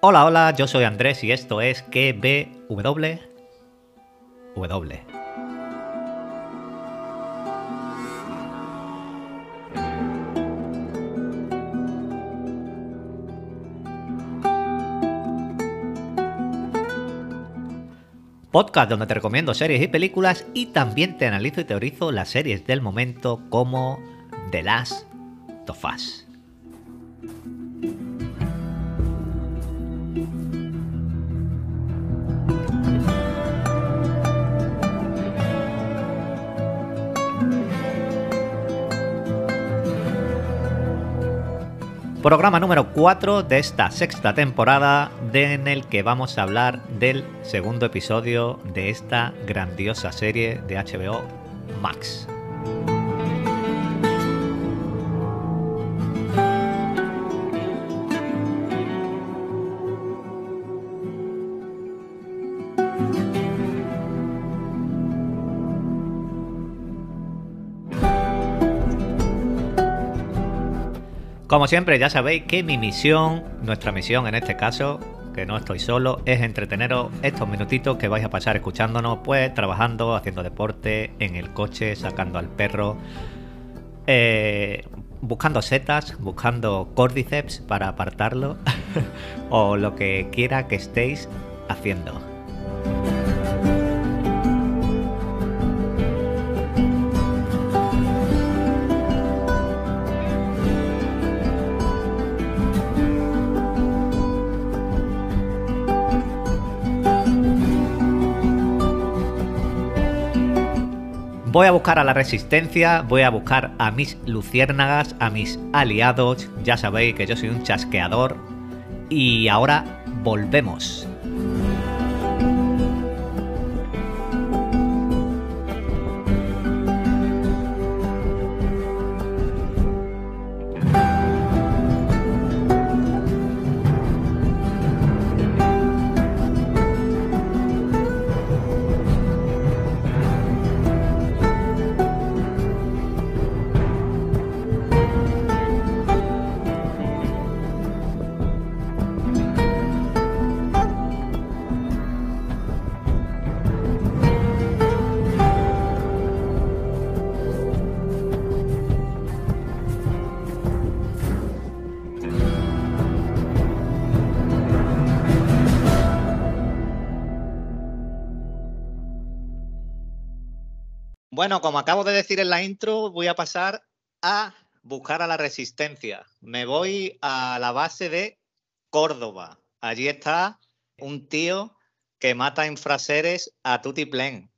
Hola, hola, yo soy Andrés y esto es KBW. W. Podcast donde te recomiendo series y películas y también te analizo y teorizo las series del momento como The Last of Us. Programa número 4 de esta sexta temporada en el que vamos a hablar del segundo episodio de esta grandiosa serie de HBO Max. Como siempre, ya sabéis que mi misión, nuestra misión en este caso, que no estoy solo, es entreteneros estos minutitos que vais a pasar escuchándonos, pues trabajando, haciendo deporte, en el coche, sacando al perro, eh, buscando setas, buscando córdiceps para apartarlo, o lo que quiera que estéis haciendo. Voy a buscar a la resistencia, voy a buscar a mis luciérnagas, a mis aliados. Ya sabéis que yo soy un chasqueador. Y ahora volvemos. Bueno, como acabo de decir en la intro, voy a pasar a buscar a la resistencia. Me voy a la base de Córdoba. Allí está un tío que mata infraseres a Tutti Plen.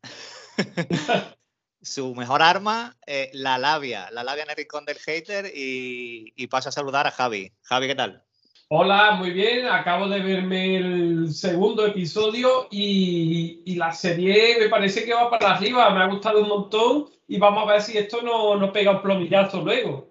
Su mejor arma, eh, la labia, la labia en el rincón del hater y, y paso a saludar a Javi. Javi, ¿qué tal? Hola, muy bien. Acabo de verme el segundo episodio y, la serie me parece que va para arriba. Me ha gustado un montón y vamos a ver si esto no nos pega un plomillazo luego.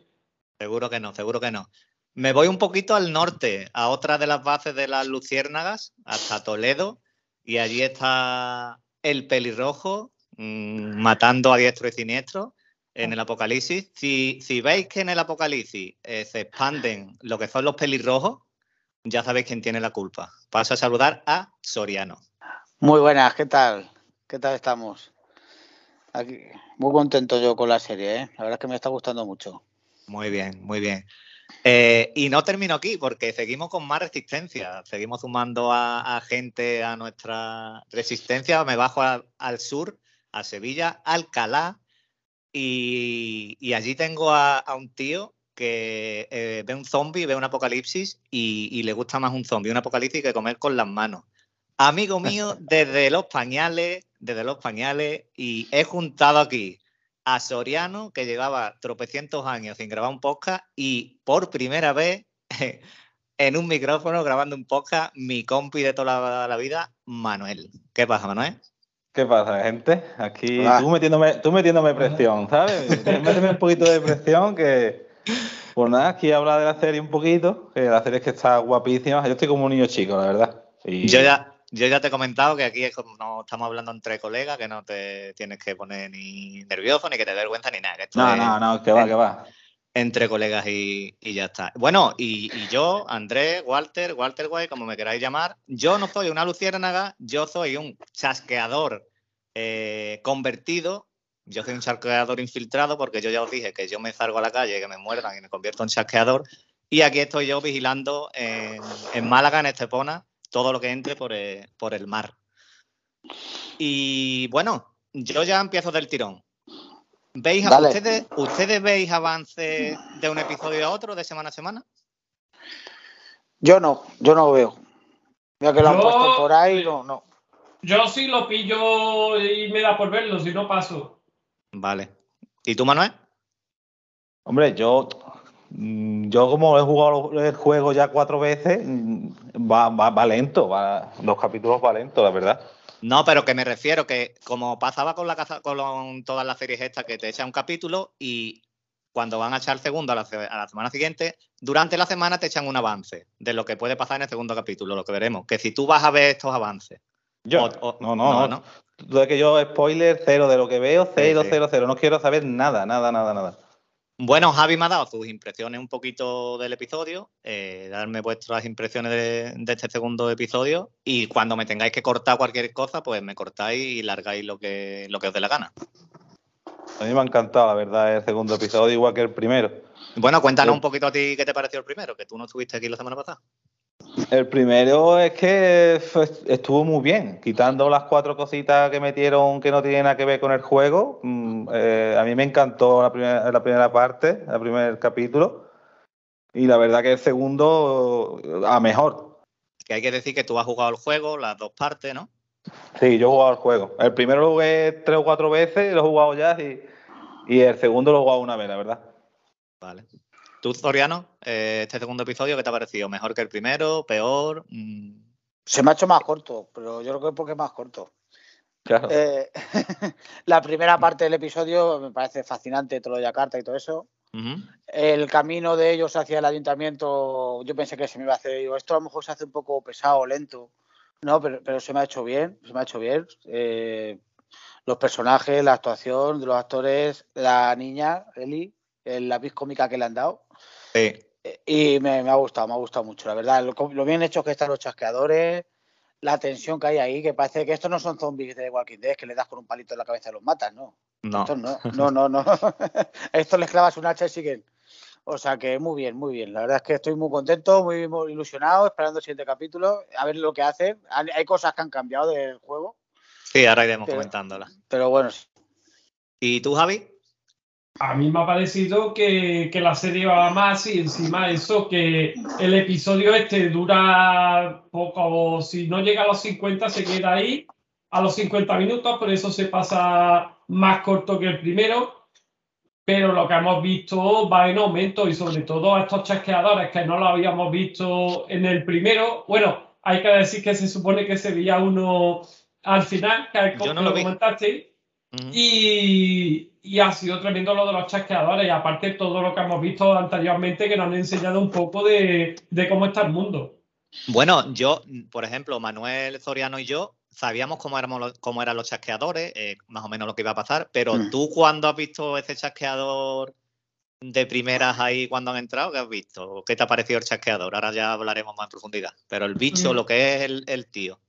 Seguro que no, seguro que no. Me voy un poquito al norte, a otra de las bases de las luciérnagas, hasta Toledo, y allí está el pelirrojo mmm, matando a diestro y siniestro en el apocalipsis. Si, si veis que en el apocalipsis eh, se expanden lo que son los pelirrojos, ya sabéis quién tiene la culpa. Paso a saludar a Soriano. Muy buenas, ¿qué tal? ¿Qué tal estamos? Aquí, muy contento yo con la serie, ¿eh? la verdad es que me está gustando mucho. Muy bien, muy bien. Eh, y no termino aquí porque seguimos con más resistencia, seguimos sumando a, gente a nuestra resistencia. Me bajo al sur, a Sevilla, Alcalá, y, y allí tengo a, a un tío que eh, ve un zombie, ve un apocalipsis y, le gusta más un zombie, un apocalipsis que comer con las manos. Amigo mío, desde los pañales, desde los pañales, y he juntado aquí a Soriano, que llevaba tropecientos años sin grabar un podcast, y por primera vez en un micrófono grabando un podcast, mi compi de toda la, vida, Manuel. ¿Qué pasa, Manuel? ¿Qué pasa, gente? Aquí tú metiéndome, tú metiéndome presión, ¿sabes? Méteme un poquito de presión que, pues nada, aquí habla de la serie un poquito, que la serie es que está guapísima. Yo estoy como un niño chico, la verdad. Yo, ya, yo ya te he comentado que aquí es como no estamos hablando entre colegas, que no te tienes que poner ni nervioso, ni que te dé vergüenza, ni nada. no, no, no, que va, que va. entre colegas y, ya está. Bueno, y, yo, Andrés, Walter, Walter White, como me queráis llamar, yo no soy una luciérnaga, yo soy un chasqueador eh, convertido. Yo soy un chasqueador infiltrado porque yo ya os dije que yo me salgo a la calle, que me muerdan y me convierto en chasqueador. Y aquí estoy yo vigilando en, Málaga, en Estepona, todo lo que entre por el, mar. Y bueno, yo ya empiezo del tirón. ¿Veis, ustedes, ¿Ustedes veis avances de un episodio a otro, de semana a semana? Yo no, yo no lo veo. Mira que lo han puesto por ahí, no, no. Yo sí lo pillo y me da por verlo, si no paso. Vale. ¿Y tú, Manuel? Hombre, yo Mm, yo como he jugado el juego ya cuatro veces, mm, va, va, lento, va, los capítulos va lento, la verdad. No, pero que me refiero que como pasaba con la con todas las series estas que te echan un capítulo y cuando van a echar el segundo a la, semana siguiente, durante la semana te echan un avance de lo que puede pasar en el segundo capítulo, lo que veremos. Que si tú vas a ver estos avances. Yo, no, no, no, no. Que yo, spoiler, cero de lo que veo, cero, cero, cero. No quiero saber nada, nada, nada, nada. Bueno, Javi me ha dado sus impresiones un poquito del episodio, eh, darme vuestras impresiones de, este segundo episodio y cuando me tengáis que cortar cualquier cosa, pues me cortáis y largáis lo que, lo que os dé la gana. A mí me ha encantado, la verdad, el segundo episodio, igual que el primero. Bueno, cuéntanos un poquito a ti qué te pareció el primero, que tú no estuviste aquí la semana pasada. El primero es que estuvo muy bien, quitando las cuatro cositas que metieron que no tienen nada que ver con el juego. Mm, eh, a mí me encantó la primera, la primera parte, el primer capítulo. Y la verdad que el segundo a mejor. Que hay que decir que tú has jugado el juego, las dos partes, ¿no? Sí, yo he jugado el juego. El primero lo jugué tres o cuatro veces, lo he jugado ya y, y el segundo lo he jugado una vez, la verdad. Vale. Tú, Zoriano, eh, este segundo episodio, ¿qué te ha parecido? ¿Mejor que el primero? ¿Peor? Mm. Se me ha hecho más corto, pero yo creo que es porque es más corto. Claro. Eh, la primera parte del episodio me parece fascinante, todo lo de Yakarta y todo eso. El camino de ellos hacia el ayuntamiento, yo pensé que se me iba a hacer, digo, esto a lo mejor se hace un poco pesado, lento. No, pero, se me ha hecho bien, se me ha hecho bien. Eh, los personajes, la actuación de los actores, la niña, Eli, el lápiz cómica que le han dado. Sí. Y me, ha gustado, me ha gustado mucho, la verdad. Lo, bien hecho que están los chasqueadores, la tensión que hay ahí, que parece que estos no son zombies de Walking Dead, que le das con un palito en la cabeza y los matas, ¿no? No. Estos no, no, no. no. Estos les clavas un hacha y siguen. O sea que muy bien, muy bien. La verdad es que estoy muy contento, muy, ilusionado, esperando el siguiente capítulo, a ver lo que hacen. Hay cosas que han cambiado del juego. Sí, ahora iremos comentándolas. Pero bueno. ¿Y tú, Javi? A mí me ha parecido que, la serie va más y encima eso que el episodio este dura poco, si no llega a los 50 se queda ahí a los 50 minutos, por eso se pasa más corto que el primero, pero lo que hemos visto va en aumento y sobre todo a estos chasqueadores que no lo habíamos visto en el primero, bueno, hay que decir que se supone que se veía uno al final, que, Yo no lo, comentaste, y, y ha sido tremendo lo de los chasqueadores y aparte todo lo que hemos visto anteriormente que nos han enseñado un poco de, cómo está el mundo. Bueno, yo, por ejemplo, Manuel Zoriano y yo sabíamos cómo, éramos cómo eran los chasqueadores, eh, más o menos lo que iba a pasar, pero mm. tú cuando has visto ese chasqueador de primeras ahí cuando han entrado, ¿qué has visto? ¿Qué te ha parecido el chasqueador? Ahora ya hablaremos más en profundidad. Pero el bicho, mm. lo que es el, el tío.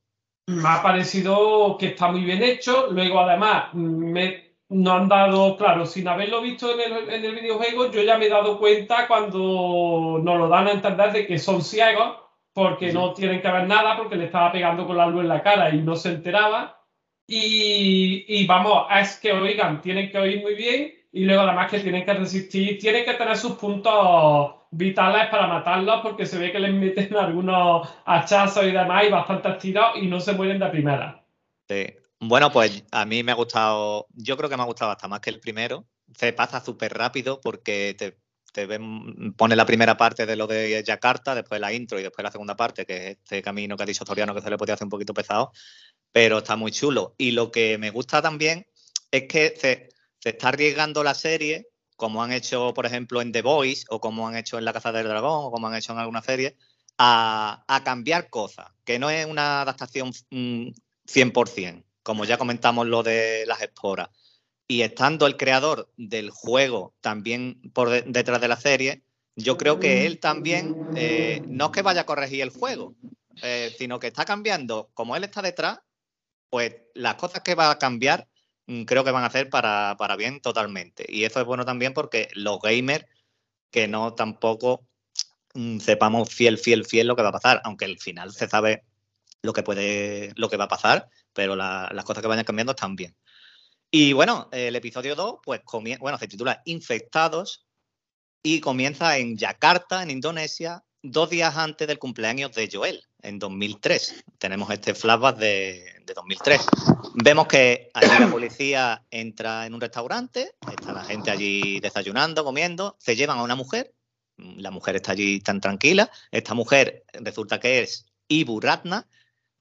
Me ha parecido que está muy bien hecho. Luego, además, me, no han dado, claro, sin haberlo visto en el, en el, videojuego, yo ya me he dado cuenta cuando nos lo dan a entender de que son ciegos porque no tienen que ver nada, porque le estaba pegando con la luz en la cara y no se enteraba. Y, y vamos, es que oigan, tienen que oír muy bien y luego además que tienen que resistir, tienen que tener sus puntos vitales para matarlos porque se ve que les meten algunos hachazos y demás y bastantes tiros y no se mueren de primera. Sí, bueno, pues a mí me ha gustado, yo creo que me ha gustado hasta más que el primero. Se pasa súper rápido porque te, pone la primera parte de lo de Yakarta, después la intro y después la segunda parte, que es este camino que ha dicho Toriano que se le podía hacer un poquito pesado, pero está muy chulo. Y lo que me gusta también es que se, está arriesgando la serie, como han hecho, por ejemplo, en The Voice, o como han hecho en La Caza del Dragón, o como han hecho en alguna serie, a, cambiar cosas, que no es una adaptación 100%. Mm, como ya comentamos lo de las esporas. y estando el creador del juego también por detrás de la serie, yo creo que él también eh, no es que vaya a corregir el juego, eh, sino que está cambiando, como él está detrás, pues las cosas que va a cambiar creo que van a hacer para, para bien totalmente. Y eso es bueno también porque los gamers que no tampoco mm, sepamos fiel, fiel, fiel lo que va a pasar, aunque al final se sabe lo que puede, lo que va a pasar, pero las cosas que vayan cambiando están bien. Y bueno, el episodio 2, pues bueno, se titula Infectados y comienza en Yakarta, en Indonesia, dos días antes del cumpleaños de Joel, en 2003. Tenemos este flashback de, de 2003. Vemos que allí la policía entra en un restaurante, está la gente allí desayunando, comiendo, se llevan a una mujer, la mujer está allí tan tranquila, esta mujer resulta que es Ibu Ratna,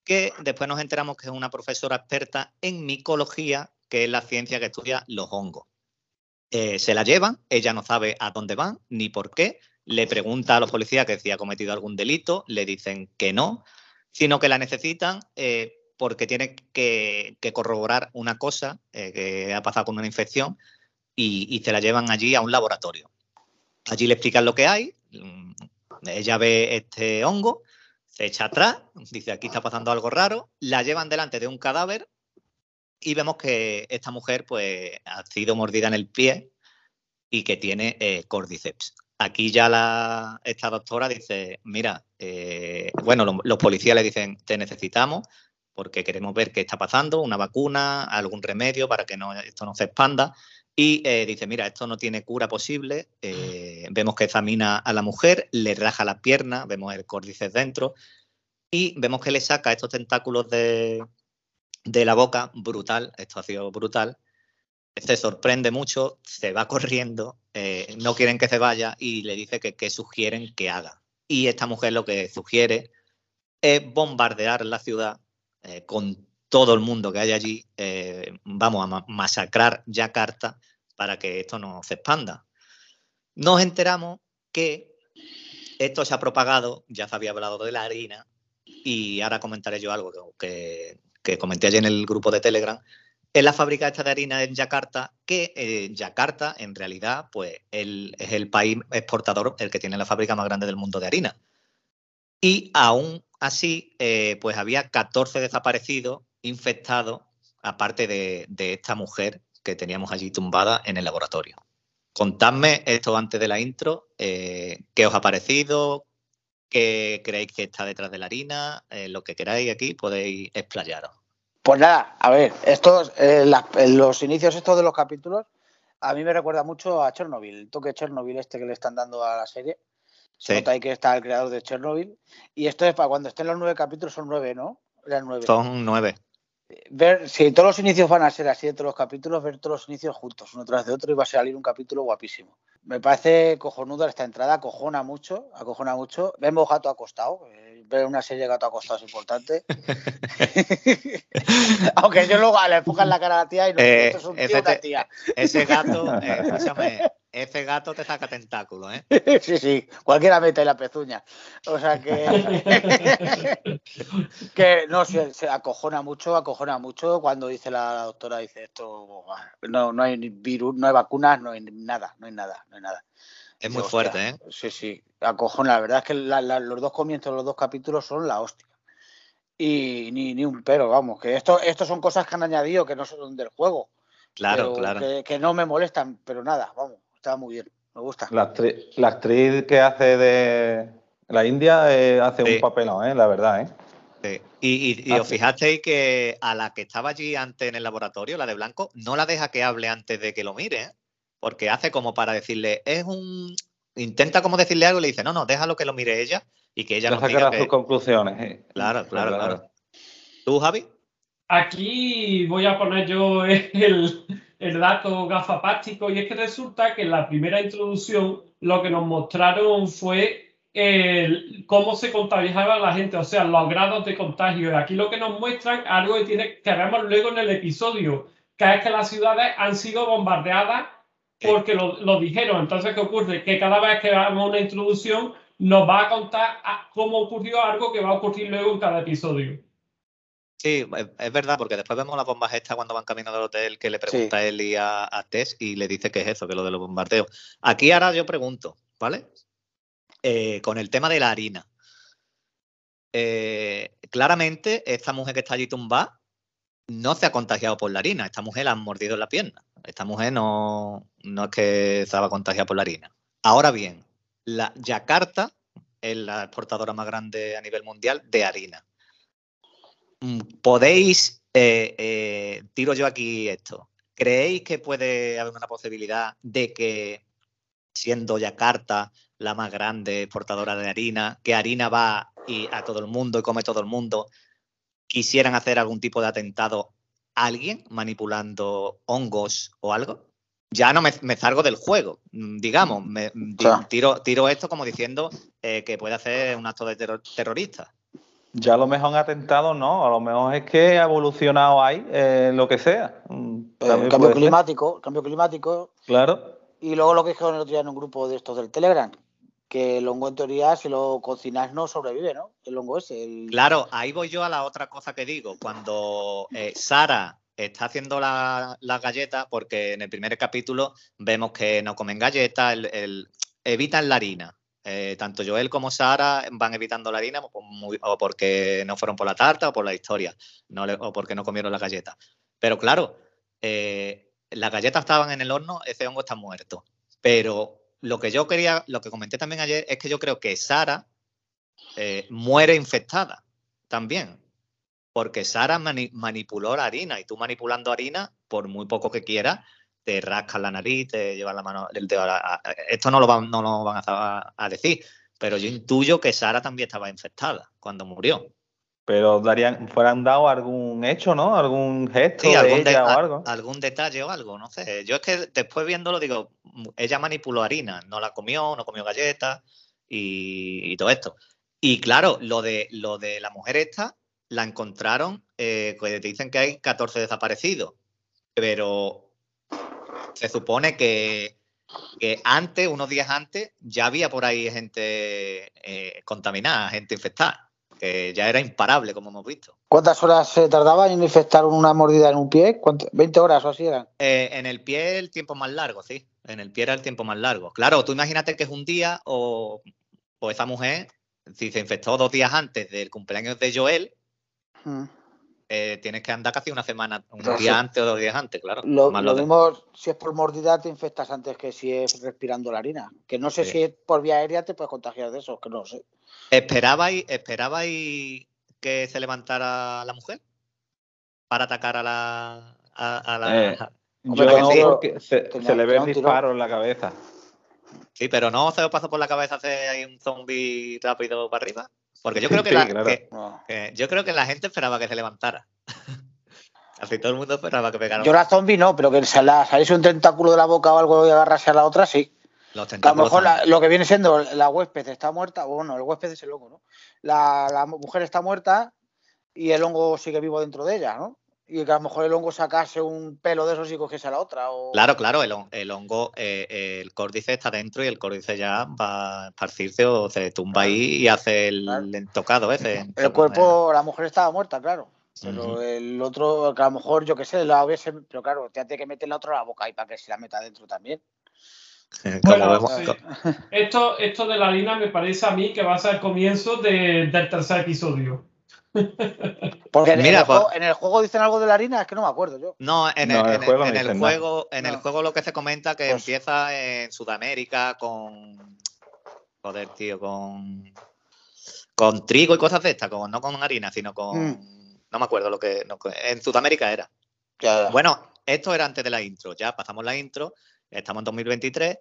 que después nos enteramos que es una profesora experta en micología, que es la ciencia que estudia los hongos. Eh, se la llevan, ella no sabe a dónde van ni por qué, le pregunta a los policías que si ha cometido algún delito, le dicen que no, sino que la necesitan eh, porque tiene que, corroborar una cosa eh, que ha pasado con una infección y, y, se la llevan allí a un laboratorio. Allí le explican lo que hay, mm, ella ve este hongo se echa atrás, dice aquí está pasando algo raro, la llevan delante de un cadáver y vemos que esta mujer pues ha sido mordida en el pie y que tiene eh, cordyceps. Aquí ya la, esta doctora dice, mira, eh, bueno, los policías le dicen, te necesitamos porque queremos ver qué está pasando, una vacuna, algún remedio para que no, esto no se expanda. Y eh, dice, mira, esto no tiene cura posible. vemos que examina a la mujer, le raja la pierna, vemos el córdice dentro y vemos que le saca estos tentáculos de, la boca, brutal, esto ha sido brutal. Se sorprende mucho, se va corriendo, eh, no quieren que se vaya y le dice que, sugieren que haga. Y esta mujer lo que sugiere es bombardear la ciudad eh, con todo el mundo que hay allí. Eh, vamos a masacrar Yakarta para que esto no se expanda. Nos enteramos que esto se ha propagado, ya se había hablado de la harina, y ahora comentaré yo algo que, comenté ayer en el grupo de Telegram, en la fábrica esta de harina en Yakarta, que eh, Yakarta en realidad pues es el país exportador, el que tiene la fábrica más grande del mundo de harina. Y aún así, eh, pues había 14 desaparecidos, infectados, aparte de, esta mujer que teníamos allí tumbada en el laboratorio. Contadme esto antes de la intro, eh, qué os ha parecido, qué creéis que está detrás de la harina, lo que queráis aquí podéis explayaros. Pues nada, a ver, estos, eh, los inicios estos de los capítulos, a mí me recuerda mucho a Chernobyl, el toque Chernobyl este que le están dando a la serie. Se nota ahí que está el creador de Chernobyl. Y esto es para cuando estén los nueve capítulos, son nueve, ¿no? nueve. Son nueve. Ver, si todos los inicios van a ser así de todos los capítulos, ver todos los inicios juntos, uno tras de otro, y va a salir un capítulo guapísimo. Me parece cojonuda esta entrada, acojona mucho, acojona mucho. Vemos gato acostado, eh, ver una serie de gato acostado es importante. Aunque yo luego le en la cara a la tía y no, eh, esto es un tío tía. Ese gato, eh, escúchame, ese gato te saca tentáculos, ¿eh? Sí, sí, cualquiera mete la pezuña. O sea que. que no, se, se, acojona mucho, acojona mucho cuando dice la, doctora, dice esto, no, no hay virus, no hay vacunas, no hay nada, no hay nada, no hay nada. Es muy fuerte, ¿eh? Sí, sí, acojona. La verdad es que los dos comienzos, los dos capítulos son la hostia. Y ni, ni un pero, vamos, que esto, esto son cosas que han añadido que no son del juego. Claro, claro. que no me molestan, pero nada, vamos está muy bien, me gusta. La actriz, que hace de la India eh, hace un papelón, ¿eh? la verdad. ¿eh? Sí. Y, os fijasteis que a la que estaba allí antes en el laboratorio, la de blanco, no la deja que hable antes de que lo mire, ¿eh? Porque hace como para decirle, es un. Intenta como decirle algo y le dice, no, no, déjalo que lo mire ella y que ella no diga sus conclusiones. ¿eh? Claro, claro, claro, ¿Tú, Javi? Aquí voy a poner yo el, el dato gafapástico y es que resulta que en la primera introducción lo que nos mostraron fue cómo se contagiaba la gente, o sea, los grados de contagio. Y aquí lo que nos muestran, algo que, tiene, que vemos luego en el episodio, que es que las ciudades han sido bombardeadas porque lo, lo dijeron. Entonces, ¿qué ocurre? Que cada vez que hagamos una introducción, nos va a contar cómo ocurrió algo que va a ocurrir luego en cada episodio. Sí, es verdad, porque después vemos las bombas estas cuando van camino del hotel que le pregunta él y a, Tess y le dice que es eso, que es lo de los bombardeos. Aquí ahora yo pregunto, ¿vale? Eh, con el tema de la harina. Eh, claramente, esta mujer que está allí tumbada no se ha contagiado por la harina. Esta mujer la han mordido la pierna. Esta mujer no, no es que estaba contagiada por la harina. Ahora bien, la Yakarta es la exportadora más grande a nivel mundial de harina. Mm, ¿Podéis, eh, eh, tiro yo aquí esto, ¿creéis que puede haber una posibilidad de que, siendo Yakarta la más grande exportadora de harina, que harina va y a todo el mundo y come todo el mundo, quisieran hacer algún tipo de atentado a alguien manipulando hongos o algo? Ya no me, salgo del juego, mm, digamos, me, tiro, tiro esto como diciendo eh, que puede hacer un acto de terrorista. Ya a lo mejor han atentado, no, a lo mejor es que ha evolucionado ahí eh, lo que sea. Mm, cambio climático, cambio climático. Claro. Y luego lo que dijeron el otro día en un grupo de estos del Telegram, que el hongo en teoría si lo cocinas no sobrevive, ¿no? El hongo es el... Claro, ahí voy yo a la otra cosa que digo. Cuando eh, Sara está haciendo las la galletas, porque en el primer capítulo vemos que no comen galletas, el, evitan la harina. Eh, tanto Joel como Sara van evitando la harina o porque no fueron por la tarta o por la historia, o porque no comieron la galleta. Pero claro, eh, las galletas estaban en el horno, ese hongo está muerto. Pero lo que yo quería, lo que comenté también ayer, es que yo creo que Sara eh, muere infectada también. Porque Sara manipuló la harina y tú manipulando harina, por muy poco que quieras, te rascas la nariz, te llevas la mano, esto no lo van, no lo van a, decir, pero yo intuyo que Sara también estaba infectada cuando murió. Pero darían, fueran dado algún hecho, ¿no? Algún gesto algún de ella o algo. Algún detalle o algo, no sé. Yo es que después viéndolo digo, ella manipuló harina, no la comió, no comió galletas y, todo esto. Y claro, lo de, lo de la mujer esta, la encontraron, eh, te dicen que hay 14 desaparecidos, pero se supone que, antes, unos días antes, ya había por ahí gente eh, contaminada, gente infectada, que ya era imparable, como hemos visto. ¿Cuántas horas se tardaba en infectar una mordida en un pie? ¿20 horas o así eran? Eh, en el pie el tiempo más largo, sí. En el pie era el tiempo más largo. Claro, tú imagínate que es un día o, esa mujer, si se infectó dos días antes del cumpleaños de Joel, mm. Eh, tienes que andar casi una semana, un día antes o dos días antes, claro. Lo, mismo si es por mordida te infectas antes que si es respirando la harina. Que no sé si es por vía aérea te puedes contagiar de eso, que no sé. ¿Esperabais, esperabais que se levantara la mujer para atacar a la... A, la eh, yo que se, le ve el disparo en la cabeza. Sí, pero no se os pasó por la cabeza hacer ahí un zombie rápido para arriba. Porque yo creo que, la, yo creo que la gente esperaba que se levantara. Casi todo el mundo esperaba que pegara. Yo la zombie no, pero que saliese un tentáculo de la boca o algo y agarrase a la otra, sí. A lo mejor lo que viene siendo la huésped está muerta, bueno, el huésped es el hongo, ¿no? La, la mujer está muerta y el hongo sigue vivo dentro de ella, ¿no? y que a lo mejor el hongo sacase un pelo de esos y cogiese a la otra. Claro, claro, el, el hongo, eh, el córdice está dentro y el córdice ya va a esparcirse o se tumba ahí y hace el entocado ese. El cuerpo, la mujer estaba muerta, claro. Pero el otro, que a lo mejor, yo qué sé, la hubiese. Pero claro, te tiene que meter la otra a la boca y para que se la meta dentro también. Bueno, esto, esto de la harina me parece a mí que va a ser el comienzo del tercer episodio. Porque en, el juego, en, el juego, dicen algo de la harina, es que no me acuerdo yo. No, en el, juego, en el, juego, en el juego lo que se comenta que pues empieza en Sudamérica con. Joder, tío, con. Con trigo y cosas de estas, no con harina, sino con. Mm. No me acuerdo lo que. en Sudamérica era. Bueno, esto era antes de la intro. Ya pasamos la intro, estamos en 2023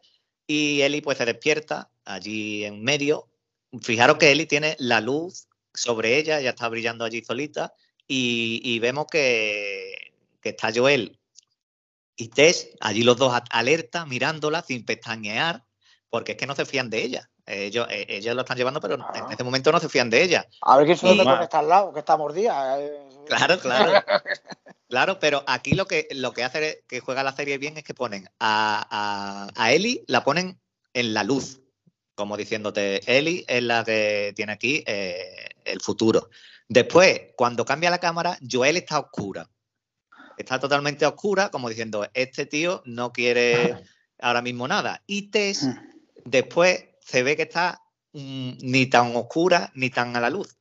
y Eli pues se despierta allí en medio. Fijaros que Eli tiene la luz sobre ella, ya está brillando allí solita, y, vemos que, está Joel y Tess, allí los dos alerta, mirándola sin pestañear, porque es que no se fían de ella. Ellos, eh, ellos lo están llevando, pero en este momento no se fían de ella. A ver quién se lo está al lado, que está mordida. Eh. Claro, claro. claro, pero aquí lo que, lo que hace que juega la serie bien es que ponen a, a, a Ellie, la ponen en la luz como diciéndote, Eli es la que tiene aquí eh, el futuro. Después, cuando cambia la cámara, Joel está oscura. Está totalmente oscura, como diciendo, este tío no quiere ahora mismo nada. Y Tess, mm. después se ve que está mm, ni tan oscura ni tan a la luz.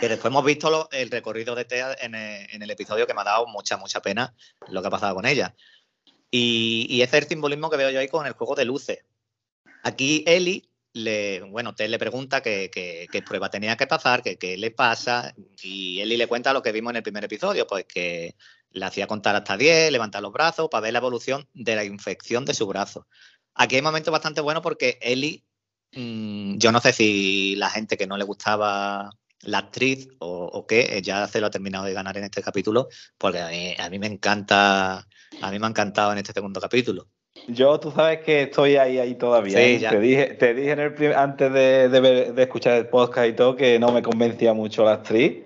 Que después hemos visto el recorrido de Tess en el, episodio que me ha dado mucha, mucha pena lo que ha pasado con ella. Y, ese es el simbolismo que veo yo ahí con el juego de luces. Aquí Eli le, bueno, Ted le pregunta qué, prueba tenía que pasar, qué le pasa, y Eli le cuenta lo que vimos en el primer episodio, pues que le hacía contar hasta 10, levantar los brazos para ver la evolución de la infección de su brazo. Aquí hay momentos bastante buenos porque Eli, mm, yo no sé si la gente que no le gustaba la actriz o, qué, ya se lo ha terminado de ganar en este capítulo, porque a mí, a mí me encanta, a mí me ha encantado en este segundo capítulo. Yo, tú sabes que estoy ahí, ahí todavía. Sí, ¿eh? Te dije, te dije en el antes de, de, escuchar el podcast y todo que no me convencía mucho la actriz.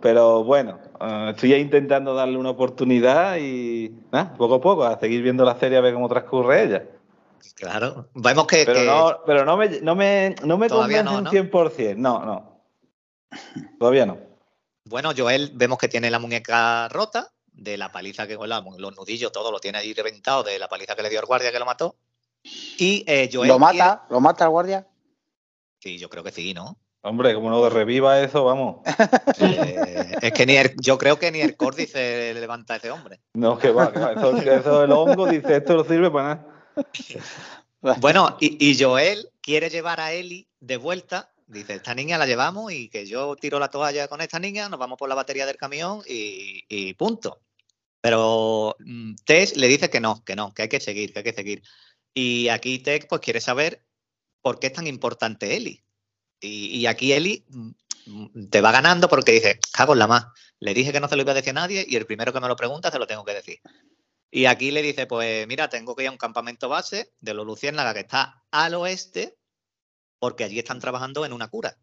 Pero bueno, eh, estoy intentando darle una oportunidad y poco a poco, a seguir viendo la serie a ver cómo transcurre ella. Claro, vemos que. Pero, No, pero no me, no me, no me convence no, un 100%. No, no. Todavía no. Bueno, Joel, vemos que tiene la muñeca rota de la paliza que los nudillos, todo lo tiene ahí reventado de la paliza que le dio al guardia que lo mató. Y eh, Joel ¿Lo mata? ¿Lo mata el guardia? Sí, yo creo que sí, ¿no? Hombre, como no reviva eso, vamos. Eh, es que ni yo creo que ni el Cordy se levanta a ese hombre. No, que va, que va. Eso, eso, el hongo dice, esto no sirve para nada. Bueno, y, Joel quiere llevar a Eli de vuelta. Dice, esta niña la llevamos y que yo tiro la toalla con esta niña, nos vamos por la batería del camión y, y punto. Pero mm, Tess le dice que no, que no, que hay que seguir, que hay que seguir. Y aquí Tess pues quiere saber por qué es tan importante Eli. Y, aquí Eli mm, te va ganando porque dice, cago en la más. Le dije que no se lo iba a decir a nadie y el primero que me lo pregunta se lo tengo que decir. Y aquí le dice, pues mira, tengo que ir a un campamento base de los Luciérnaga que está al oeste porque allí están trabajando en una cura.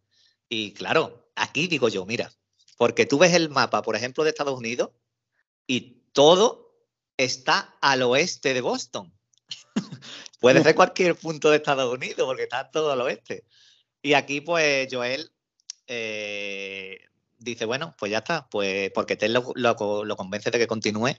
Y claro, aquí digo yo, mira, porque tú ves el mapa, por ejemplo, de Estados Unidos y todo está al oeste de Boston. Puede ser cualquier punto de Estados Unidos, porque está todo al oeste. Y aquí, pues, Joel eh, dice, bueno, pues ya está, pues porque Ted lo, lo, convence de que continúe.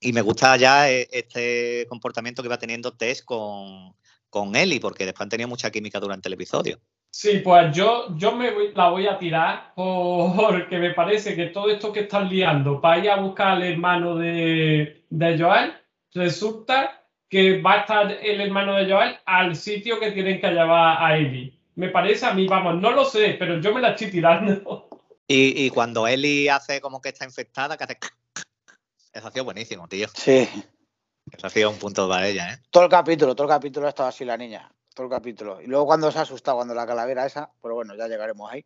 Y me gusta ya eh, este comportamiento que va teniendo Tess con, con Ellie, porque después han tenido mucha química durante el episodio. Sí, pues yo, yo me la voy a tirar porque me parece que todo esto que están liando para ir a buscar al hermano de, de Joel, resulta que va a estar el hermano de Joel al sitio que tienen que llevar a Ellie. Me parece a mí, vamos, no lo sé, pero yo me la estoy tirando. Y, y cuando Ellie hace como que está infectada, que hace... Eso ha sido buenísimo, tío. Sí. Eso ha sido un punto para ella, ¿eh? Todo el capítulo, todo el capítulo ha estado así la niña el capítulo. Y luego cuando se ha asustado, cuando la calavera esa, pero bueno, ya llegaremos ahí.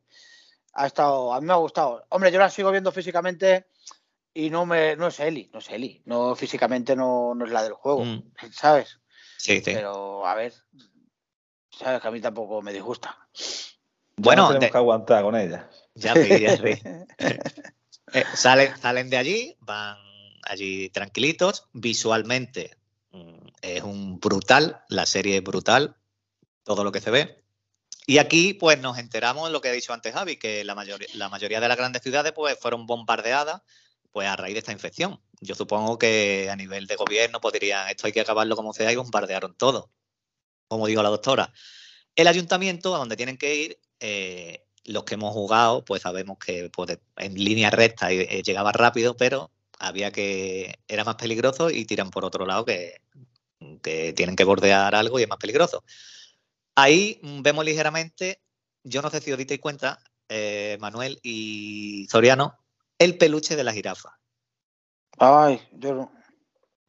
Ha estado, a mí me ha gustado. Hombre, yo la sigo viendo físicamente y no me, no es Eli, no es Eli. No, físicamente no, no es la del juego, mm. ¿sabes? Sí, sí. Pero, a ver, sabes que a mí tampoco me disgusta. Bueno, tenemos que aguantar con ella. Ya sí, ya sí. Eh, salen, salen de allí, van allí tranquilitos. Visualmente mm, es un brutal, la serie es brutal todo lo que se ve. Y aquí, pues, nos enteramos de lo que ha dicho antes Javi, que la, mayoría, la mayoría de las grandes ciudades, pues, fueron bombardeadas, pues, a raíz de esta infección. Yo supongo que a nivel de gobierno podrían, esto hay que acabarlo como sea, y bombardearon todo, como dijo la doctora. El ayuntamiento, a donde tienen que ir, eh, los que hemos jugado, pues sabemos que pues, en línea recta eh, llegaba rápido, pero había que, era más peligroso y tiran por otro lado que, que tienen que bordear algo y es más peligroso. Ahí vemos ligeramente, yo no sé si os disteis cuenta, eh, Manuel y Soriano, el peluche de la jirafa. Ay, yo no.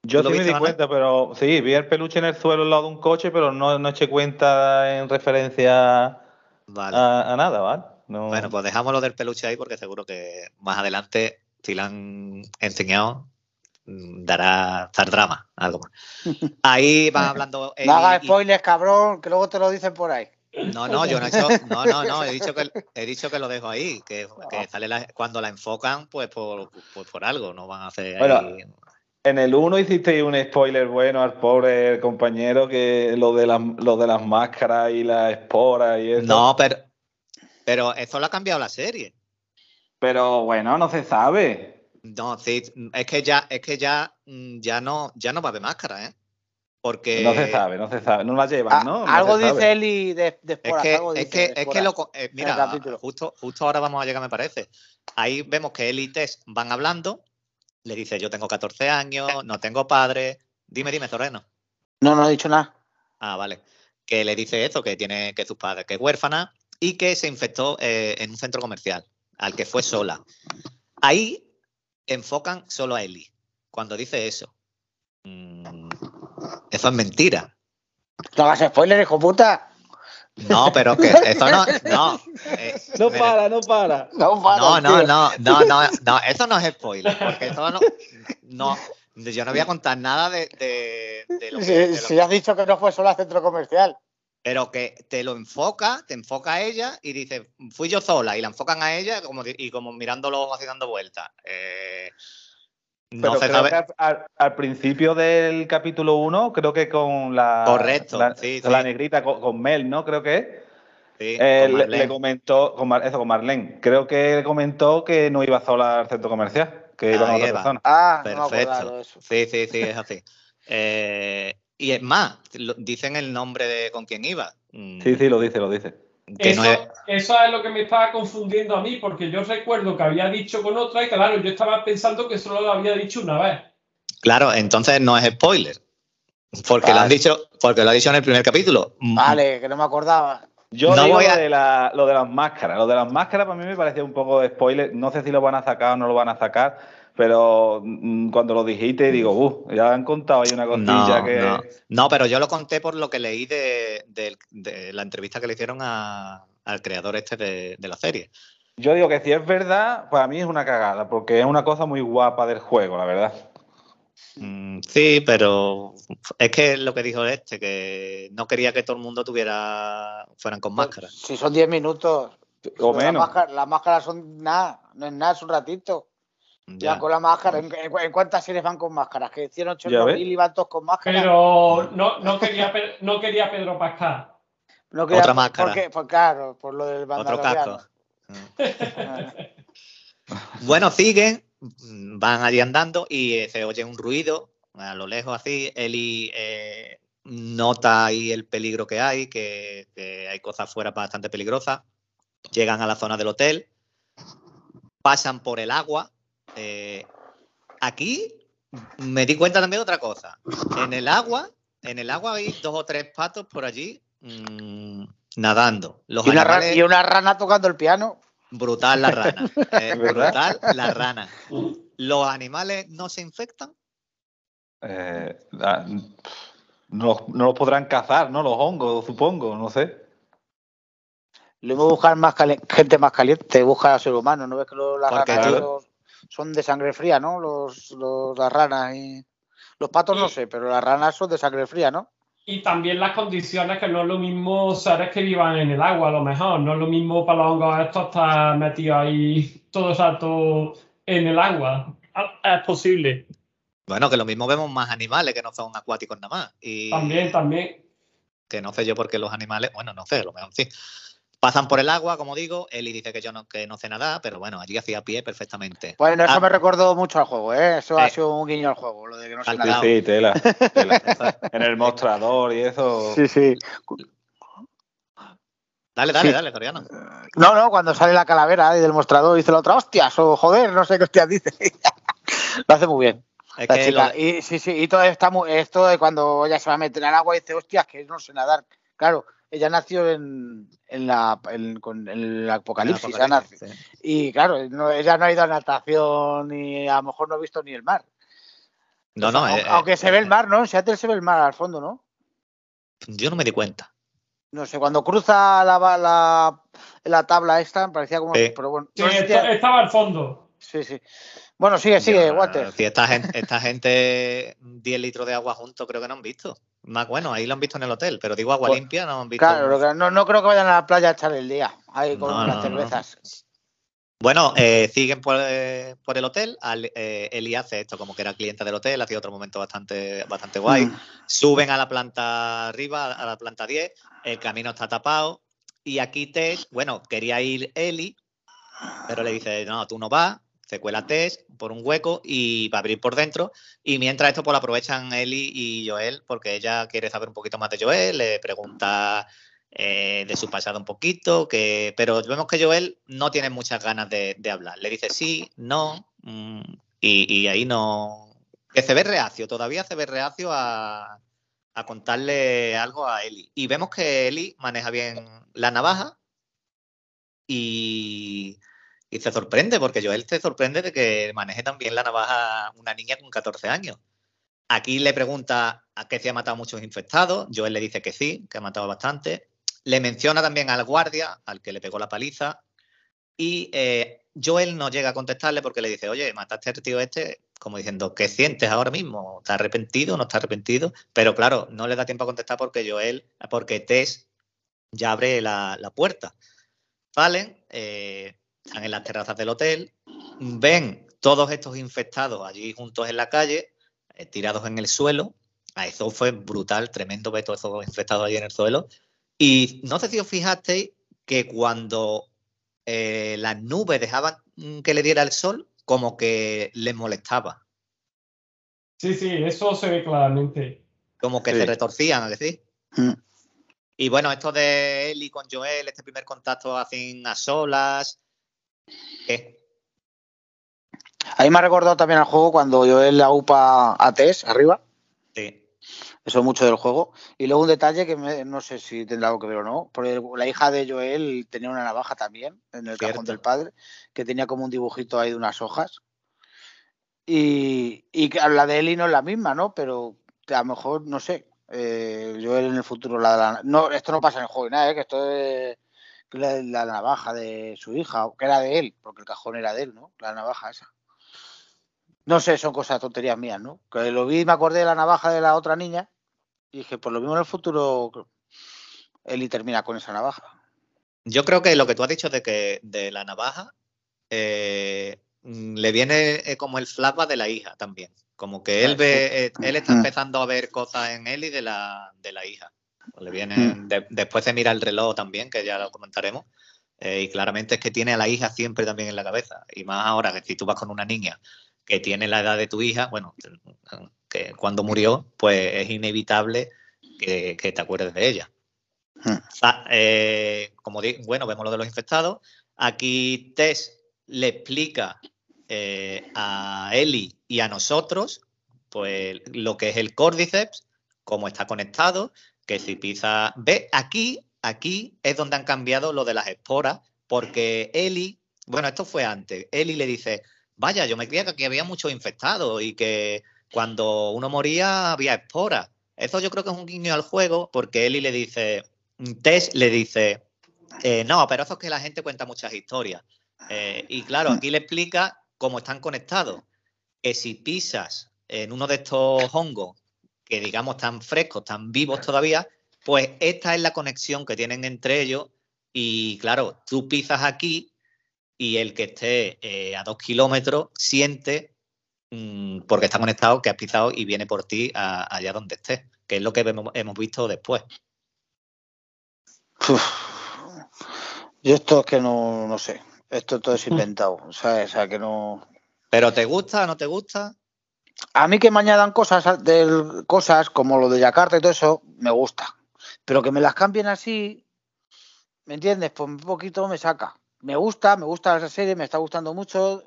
Yo sí me di cuenta, pero sí, vi el peluche en el suelo al lado de un coche, pero no, no eché cuenta en referencia a, nada, ¿vale? Bueno, pues dejámoslo del peluche ahí porque seguro que más adelante, si lo han enseñado, Mm, dará dar drama, algo más. Ahí va hablando. no hagas spoilers, cabrón, que luego te lo dicen por ahí. No, no, yo no he hecho, no, no, no, he dicho que, he dicho que lo dejo ahí, que, que sale cuando la enfocan, pues por, por, algo, no van a hacer ahí... En el 1 hiciste un spoiler bueno al pobre compañero que lo de, las, lo de las máscaras y las esporas y eso. No, pero, pero eso lo ha cambiado la serie. Pero bueno, no se sabe. No, sí, es que ya, es que ya, mm, ya no, ya no va de máscara, ¿eh? Porque. No se sabe, no se sabe, no la llevan, ah, ¿no? algo dice Eli de, de Es que, es que, es que lo. Eh, mira, justo, justo ahora vamos a llegar, me parece. Ahí vemos que Eli y Tess van hablando. Le dice: Yo tengo 14 años, no tengo padre. Dime, dime, Zorreno. No, no he dicho nada. Ah, vale. Que le dice eso, que tiene que sus padres, que es huérfana y que se infectó eh, en un centro comercial, al que fue sola. Ahí enfocan solo a Eli. Cuando dice eso. Mm, eso es mentira. No hagas spoiler, hijo puta. No, pero que eso no. No, eh, no para, no para. No, para, no, no, no, no, no, no, eso no es spoiler, porque eso no. No, yo no voy a contar nada de, de, lo que. Si, has dicho que no fue solo al centro comercial. Pero que te lo enfoca, te enfoca a ella y dice, fui yo sola, y la enfocan a ella como, y como mirándolo así dando vueltas. Eh, no Pero al, principio del capítulo 1, creo que con la. Correcto, la, negrita, con, Mel, ¿no? Creo que. Sí, eh, le, comentó, con eso, con Marlene. Creo que le comentó que no iba sola al centro comercial, que iba con otra persona. Ah, perfecto. sí, sí, sí, es así. Eh, y es más, dicen el nombre de con quién iba. Sí, sí, lo dice, lo dice. Eso, es... lo que me estaba confundiendo a mí, porque yo recuerdo que había dicho con otra y claro, yo estaba pensando que solo lo había dicho una vez. Claro, entonces no es spoiler. Porque lo han dicho, porque lo ha dicho en el primer capítulo. Vale, que no me acordaba. Yo no digo voy a... de lo de las máscaras. Lo de las máscaras para mí me parecía un poco de spoiler. No sé si lo van a sacar o no lo van a sacar pero mm, cuando lo dijiste digo, uh, ya han contado ahí una cosilla que... No. pero yo lo conté por lo que leí de, la entrevista que le hicieron al creador este de, la serie. Yo digo que si es verdad, para mí es una cagada, porque es una cosa muy guapa del juego, la verdad. Mm, sí, pero es que lo que dijo este, que no quería que todo el mundo tuviera fueran con pues, máscara. Si son 10 minutos. O menos. Las máscaras, son nada, no es nada, es un ratito. Ya, con la máscara. ¿En, cuántas series van con máscaras? Que hicieron Chernobyl y van todos con máscara. Pero no, no, quería, no quería Pedro Pascal. No quería, Otra máscara. Porque, pues claro, por lo del Otro casco. bueno, siguen, van allí andando y se oye un ruido a lo lejos así. Eli eh, nota ahí el peligro que hay, que, que hay cosas fuera bastante peligrosas. Llegan a la zona del hotel, pasan por el agua, eh, aquí me di cuenta también de otra cosa. En el agua, en el agua hay dos o tres patos por allí mm, nadando. Los ¿Y, una rana, tocando el piano. Brutal la rana. Eh, brutal la rana. ¿Los animales no se infectan? Eh, no, no, los podrán cazar, ¿no? Los hongos, supongo, no sé. Le voy a buscar más gente más caliente, busca a ser humano, ¿no ves que los, las son de sangre fría, ¿no? Los, las ranas y los patos no sé, pero las ranas son de sangre fría, ¿no? Y también las condiciones que no es lo mismo seres que vivan en el agua, a lo mejor. No es lo mismo para los hongos estos estar metidos ahí todo rato en el agua. Es posible. Bueno, que lo mismo vemos más animales que no son acuáticos nada más. Y también, también. Que no sé yo por qué los animales, bueno, no sé, a lo mejor sí. Pasan por el agua, como digo. Eli dice que yo no, que no sé nada, pero bueno, allí hacía pie perfectamente. Bueno, eso ah. me recordó mucho al juego, ¿eh? Eso ha sido un guiño al juego, lo de que no sé nada. Sí, tela, en el mostrador y eso. Sí, sí. Dale, dale, dale, Soriano. No, no, cuando sale la calavera del mostrador dice la otra, hostias, o joder, no sé qué hostias dice. lo hace muy bien. Y sí, sí, y todo está muy, esto de cuando ella se va a meter al agua y dice, hostias, que no sé nadar. Claro, ella nació en, en, la, con el apocalipsis. Y claro, ella no ha ido a natación y a lo mejor no ha visto ni el mar. No, no. aunque, eh, se ve el mar, ¿no? En Seattle se ve el mar al fondo, ¿no? Yo no me di cuenta. No sé, cuando cruza la, la, la tabla esta, me parecía como. Pero bueno, sí, estaba al fondo. Sí, sí. Bueno, sigue, sigue, Walter. Si esta gente, esta gente 10 litros de agua juntos creo que no han visto. Más bueno, ahí lo han visto en el hotel, pero digo agua pues, limpia no han visto. Claro, no, no creo que vayan a la playa a echar el día, ahí con unas cervezas. Bueno, eh, siguen por, eh, el hotel. Eh, Eli hace esto como que era cliente del hotel, hacía otro momento bastante, bastante guay. Mm. Suben a la planta arriba, a la planta 10, el camino está tapado. Y aquí te, bueno, quería ir Eli, Pero le dice, no, tú no vas, se cuela test por un hueco y va a abrir por dentro. Y mientras esto, pues lo aprovechan Eli y Joel, porque ella quiere saber un poquito más de Joel, le pregunta eh, de su pasado un poquito, que, pero vemos que Joel no tiene muchas ganas de, hablar. Le dice sí, no, mm, y, ahí no. Que se ve reacio, todavía se ve reacio a, a contarle algo a Eli. Y vemos que Eli maneja bien la navaja y y se sorprende, porque Joel se sorprende de que maneje también la navaja una niña con 14 años. Aquí le pregunta a qué se ha matado muchos infectados. Joel le dice que sí, que ha matado bastante. Le menciona también al guardia, al que le pegó la paliza. Y eh, Joel no llega a contestarle porque le dice, oye, mataste al tío este, como diciendo, ¿qué sientes ahora mismo? ¿Estás arrepentido? ¿No estás arrepentido? Pero claro, no le da tiempo a contestar porque Joel, porque Tess ya abre la, puerta. Salen, eh, están en las terrazas del hotel, ven todos estos infectados allí juntos en la calle, eh, tirados en el suelo. A eso fue brutal, tremendo ver todos esos infectados allí en el suelo. Y no sé si os fijasteis que cuando eh, las nubes dejaban que le diera el sol, como que les molestaba. Sí, sí, eso se ve claramente. Como que se retorcían, ¿a decir? Mm. Y bueno, esto de Eli con Joel, este primer contacto así a solas, Ahí me ha recordado también al juego cuando Joel la upa a Tess arriba. Sí. Eso es mucho del juego. Y luego un detalle que no sé si tendrá algo que ver o no, porque la hija de Joel tenía una navaja también en el cajón del padre, que tenía como un dibujito ahí de unas hojas. Y, y la de Eli no es la misma, ¿no? Pero a lo mejor, no sé, eh, Joel en el futuro la, No, esto no pasa en el juego nada, ¿eh? que esto es la, navaja de su hija, que era de él, porque el cajón era de él, ¿no? La navaja esa. No sé, son cosas, tonterías mías, ¿no? Que lo vi y me acordé de la navaja de la otra niña y dije, pues lo mismo en el futuro, Eli termina con esa navaja. Yo creo que lo que tú has dicho de que de la navaja eh, le viene eh, como el flashback de la hija también. Como que él ve, eh, él está empezando a ver cosas en Eli de la, de la hija. Le viene, mm. después se mira el reloj también, que ya lo comentaremos. Eh, y claramente es que tiene a la hija siempre también en la cabeza. Y más ahora que si tú vas con una niña que tiene la edad de tu hija, bueno, que cuando murió, pues es inevitable que, te acuerdes de ella. Mm. Ah, eh, como digo, bueno, vemos lo de los infectados. Aquí Tess le explica eh, a Eli y a nosotros pues lo que es el Cordyceps, cómo está conectado, que si pisa... Ve, aquí, aquí es donde han cambiado lo de las esporas, porque Eli, bueno, esto fue antes, Eli le dice, vaya, yo me creía que aquí había muchos infectados y que cuando uno moría había esporas. Eso yo creo que es un guiño al juego, porque Eli le dice, Tess le dice, eh, no, pero eso es que la gente cuenta muchas historias. Eh, y claro, aquí le explica cómo están conectados. Que si pisas en uno de estos hongos que digamos tan frescos, tan vivos todavía, pues esta es la conexión que tienen entre ellos y claro, tú pisas aquí y el que esté eh, a dos kilómetros siente, mm, porque está conectado, que has pisado y viene por ti allá donde estés, que es lo que hemos, visto después. Yo esto es que no, no sé, esto todo es inventado, o sea, que no... ¿Pero te gusta o no te gusta? A mí que me añadan cosas, de, cosas como lo de Yakarta y todo eso, me gusta. Pero que me las cambien así, ¿me entiendes? Pues un poquito me saca. Me gusta, me gusta esa serie, me está gustando mucho,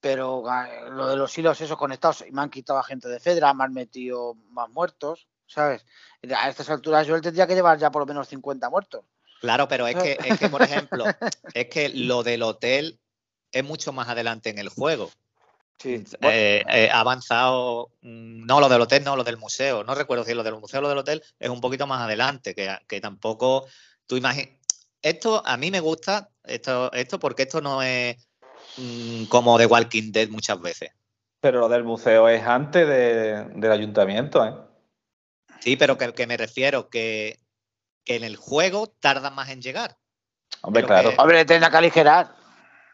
pero ah, lo de los hilos esos conectados, y me han quitado a gente de Fedra, me han metido más muertos, ¿sabes? A estas alturas yo tendría que llevar ya por lo menos 50 muertos. Claro, pero es que, es que, por ejemplo, es que lo del hotel es mucho más adelante en el juego. Sí. Eh, eh, ha avanzado, mm, no lo del hotel, no lo del museo. No recuerdo si lo del museo o lo del hotel es un poquito más adelante, que, tampoco tú imaginas. Esto a mí me gusta, esto, esto porque esto no es mm, como de Walking Dead muchas veces. Pero lo del museo es antes del ayuntamiento, ¿eh? Sí, pero que, que me refiero que, en el juego tarda más en llegar. Hombre, claro. Hombre, tenga que aligerar.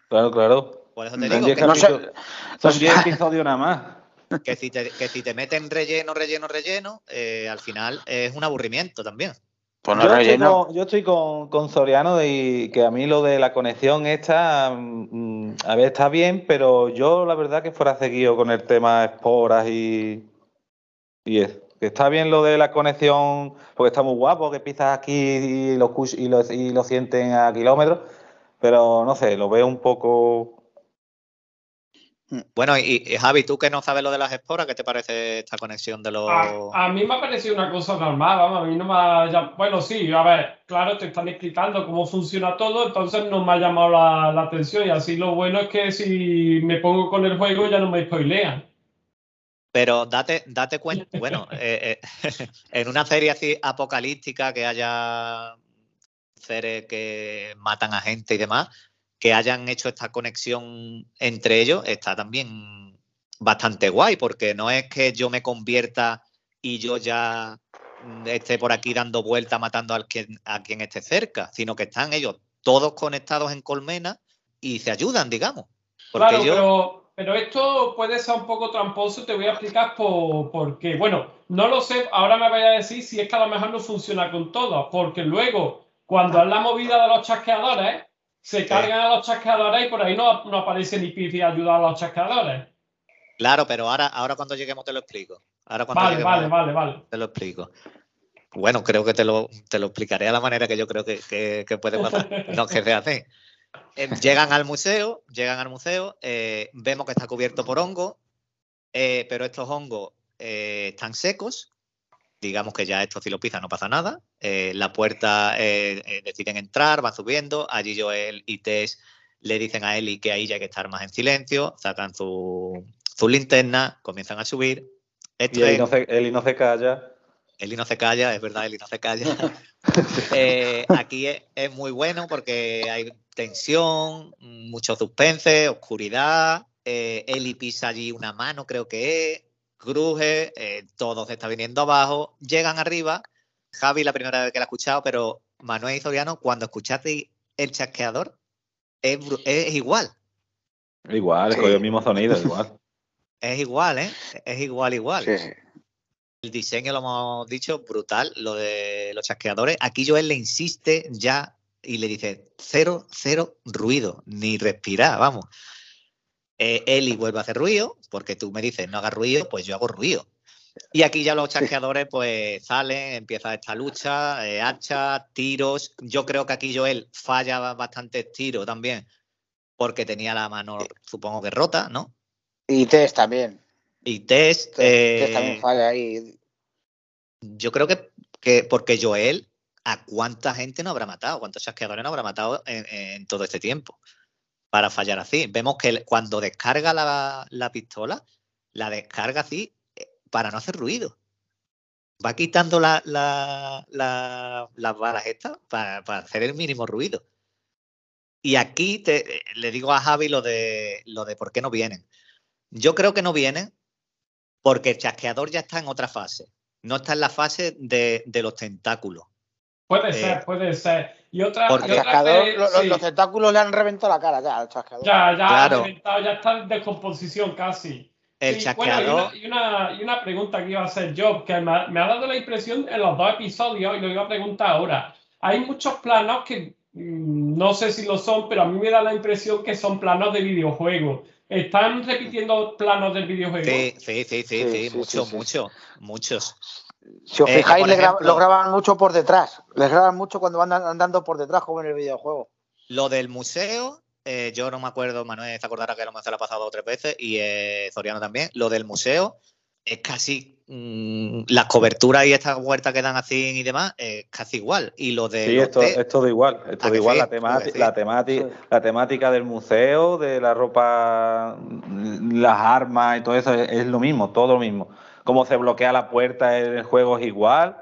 Claro, claro. Por eso te digo que no son 10 episodios nada más. Que si te, que si te meten relleno, relleno, relleno, eh, al final es un aburrimiento también. Pues yo, estoy con, Soriano y que a mí lo de la conexión esta, mm, a ver, está bien, pero yo la verdad que fuera seguido con el tema esporas y, y eso. Que está bien lo de la conexión, porque está muy guapo, que pisas aquí y lo, y lo, y lo sienten a kilómetros, pero no sé, lo veo un poco. Bueno, y, Javi, tú que no sabes lo de las esporas, ¿qué te parece esta conexión de los...? A, mí me ha parecido una cosa normal, vamos, a mí no me ha... Bueno, sí, a ver, claro, te están explicando cómo funciona todo, entonces no me ha llamado la, atención y así lo bueno es que si me pongo con el juego ya no me spoilean. Pero date, date cuenta, bueno, eh, eh, en una serie así apocalíptica que haya seres que matan a gente y demás, que hayan hecho esta conexión entre ellos está también bastante guay, porque no es que yo me convierta y yo ya esté por aquí dando vuelta matando a quien, a quien esté cerca, sino que están ellos todos conectados en colmena y se ayudan, digamos. claro, pero, pero, esto puede ser un poco tramposo, te voy a explicar por, qué. Bueno, no lo sé, ahora me voy a decir si es que a lo mejor no funciona con todos, porque luego, cuando es la movida de los chasqueadores, se cargan a los chasqueadores y por ahí no, aparece ni Pifi ayudar a los chasqueadores. Claro, pero ahora, ahora cuando lleguemos te lo explico. Ahora cuando vale, vale, vale, vale. Te lo explico. Bueno, creo que te lo, te lo explicaré a la manera que yo creo que, puede pasar. no que se hace. Eh, llegan al museo, llegan al museo, eh, vemos que está cubierto por hongo, eh, pero estos hongos están secos, digamos que ya esto si lo pisa no pasa nada. Eh, la puerta eh, eh, deciden entrar, van subiendo. Allí Joel y Tess le dicen a Eli que ahí ya hay que estar más en silencio, sacan su, linterna, comienzan a subir. y Eli no, se, no se calla. Eli no se calla, es verdad, Eli no se calla. aquí es, es, muy bueno porque hay tensión, mucho suspense, oscuridad. Eli pisa allí una mano, creo que es cruje, eh, todo se está viniendo abajo, llegan arriba. Javi, la primera vez que la he escuchado, pero Manuel y Soriano, cuando escuchaste el chasqueador, es, igual. Igual, es con el mismo sonido, igual. Es igual, ¿eh? Es igual, igual. El diseño, lo hemos dicho, brutal, lo de los chasqueadores. Aquí Joel le insiste ya y le dice, cero, cero ruido, ni respirar, vamos. Eh, Eli vuelve a hacer ruido, porque tú me dices no hagas ruido, pues yo hago ruido. Y aquí ya los chasqueadores pues salen, empieza esta lucha, eh, hacha, tiros. Yo creo que aquí Joel falla bastantes tiros también, porque tenía la mano, supongo que rota, ¿no? Y Tess también. Y Tess. Tess, también eh, falla ahí. Yo creo que, que, porque Joel, ¿a cuánta gente no habrá matado? ¿Cuántos chasqueadores no habrá matado en todo este tiempo? Para fallar así. Vemos que cuando descarga la, pistola, la descarga así eh, para no hacer ruido. Va quitando la, las balas estas para, hacer el mínimo ruido. Y aquí te, le digo a Javi lo de, lo de por qué no vienen. Yo creo que no vienen porque el chasqueador ya está en otra fase. No está en la fase de, de los tentáculos. Puede eh, ser, puede ser. Y otra, los, tentáculos le han reventado la cara ya al chasqueador. Ya, ya reventado, ya está en descomposición casi. El chasqueador. y, una, y, una, pregunta que iba a hacer yo, que me ha, dado la impresión en los dos episodios, y lo iba a preguntar ahora. Hay muchos planos que mm, no sé si lo son, pero a mí me da la impresión que son planos de videojuego. ¿Están repitiendo planos del videojuego? Sí, sí, sí, sí, sí, muchos, muchos, muchos. Si os eh, fijáis, lo graban mucho por detrás. Les graban mucho cuando van andando por detrás, como en el videojuego. Lo del museo, eh, yo no me acuerdo, Manuel se acordará que lo hemos pasado dos o tres veces, y eh, Zoriano también. Lo del museo es casi mm, las coberturas y estas huertas que dan así y demás, es casi igual. Y lo de. Sí, esto, es todo igual. Es igual. La, la, temática, la temática del museo, de la ropa, las armas y todo eso es lo mismo, todo lo mismo cómo se bloquea la puerta en el juego es igual.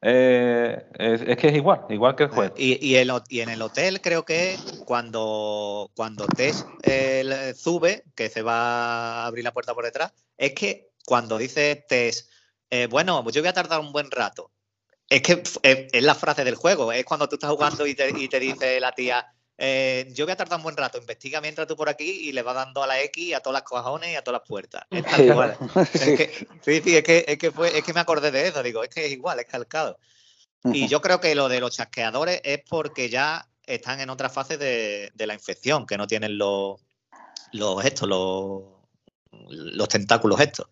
Eh, es, que es igual, igual que el juego. Y, en el hotel creo que cuando, cuando Tess eh, sube, que se va a abrir la puerta por detrás, es que cuando dice Tess, eh, bueno, pues yo voy a tardar un buen rato. Es que es, la frase del juego, es cuando tú estás jugando y te, y te dice la tía, eh, yo voy a tardar un buen rato, investiga mientras tú por aquí y le va dando a la X, a todas las cojones y a todas las puertas. Es igual. Es que, sí, sí, es que, es que, fue, es que me acordé de eso, digo, es que es igual, es calcado. Y yo creo que lo de los chasqueadores es porque ya están en otra fase de, la infección, que no tienen los, los estos, los, los tentáculos estos.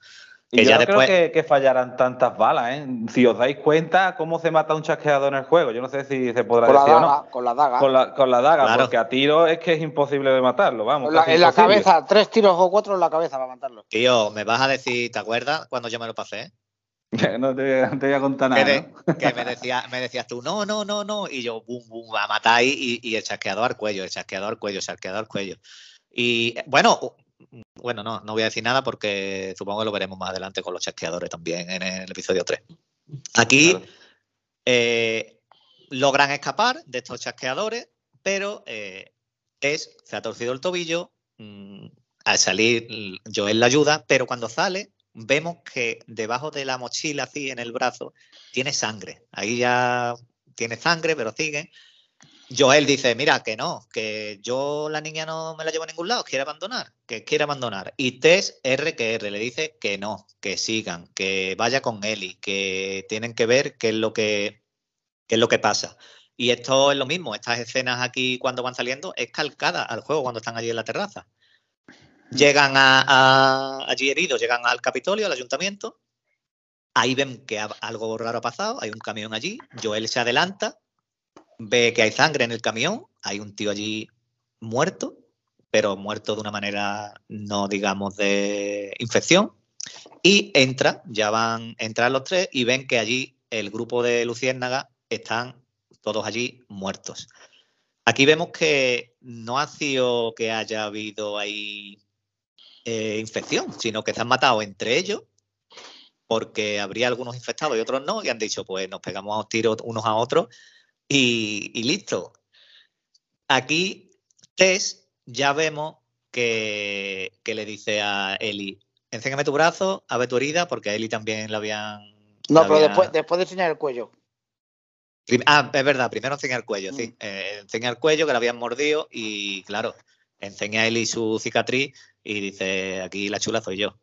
Y yo no creo que, fallarán tantas balas, ¿eh? Si os dais cuenta cómo se mata un chasqueador en el juego, yo no sé si se podrá con decir la daga, Con la daga. Con la, daga, porque a tiro es que es imposible de matarlo, vamos. en la cabeza, tres tiros o cuatro en la cabeza para matarlo. Tío, me vas a decir, ¿te acuerdas cuando yo me lo pasé? no, te, voy a contar nada. Que, me, decía, me decías tú, no, no, no, no, y yo, bum, bum, a matar y, y el chasqueador al cuello, el chasqueador al cuello, el chasqueador al cuello. Y bueno, bueno, no, no voy a decir nada porque supongo que lo veremos más adelante con los chasqueadores también en el episodio 3. Aquí eh, logran escapar de estos chasqueadores, pero eh, es, se ha torcido el tobillo. Mm, al salir, Joel la ayuda, pero cuando sale, vemos que debajo de la mochila, así en el brazo, tiene sangre. Ahí ya tiene sangre, pero sigue. Joel dice, mira, que no, que yo la niña no me la llevo a ningún lado, quiere abandonar, que quiere abandonar. Y Tess R que R le dice que no, que sigan, que vaya con Eli, que tienen que ver qué es lo que, es lo que pasa. Y esto es lo mismo, estas escenas aquí cuando van saliendo es calcada al juego cuando están allí en la terraza. Llegan a, allí heridos, llegan al Capitolio, al ayuntamiento. Ahí ven que algo raro ha pasado, hay un camión allí, Joel se adelanta ve que hay sangre en el camión, hay un tío allí muerto, pero muerto de una manera no digamos de infección, y entra, ya van a entrar los tres y ven que allí el grupo de Luciérnaga están todos allí muertos. Aquí vemos que no ha sido que haya habido ahí eh, infección, sino que se han matado entre ellos porque habría algunos infectados y otros no, y han dicho, pues nos pegamos a tiros unos a otros y, listo. Aquí, Tess, ya vemos que, le dice a Eli, enséñame tu brazo, a ver tu herida, porque a Eli también la habían... No, pero después, después de enseñar el cuello. Ah, es verdad, primero enseña el cuello, sí. Mm. Eh, enseña el cuello que la habían mordido y, claro, enseña a Eli su cicatriz y dice, aquí la chula soy yo.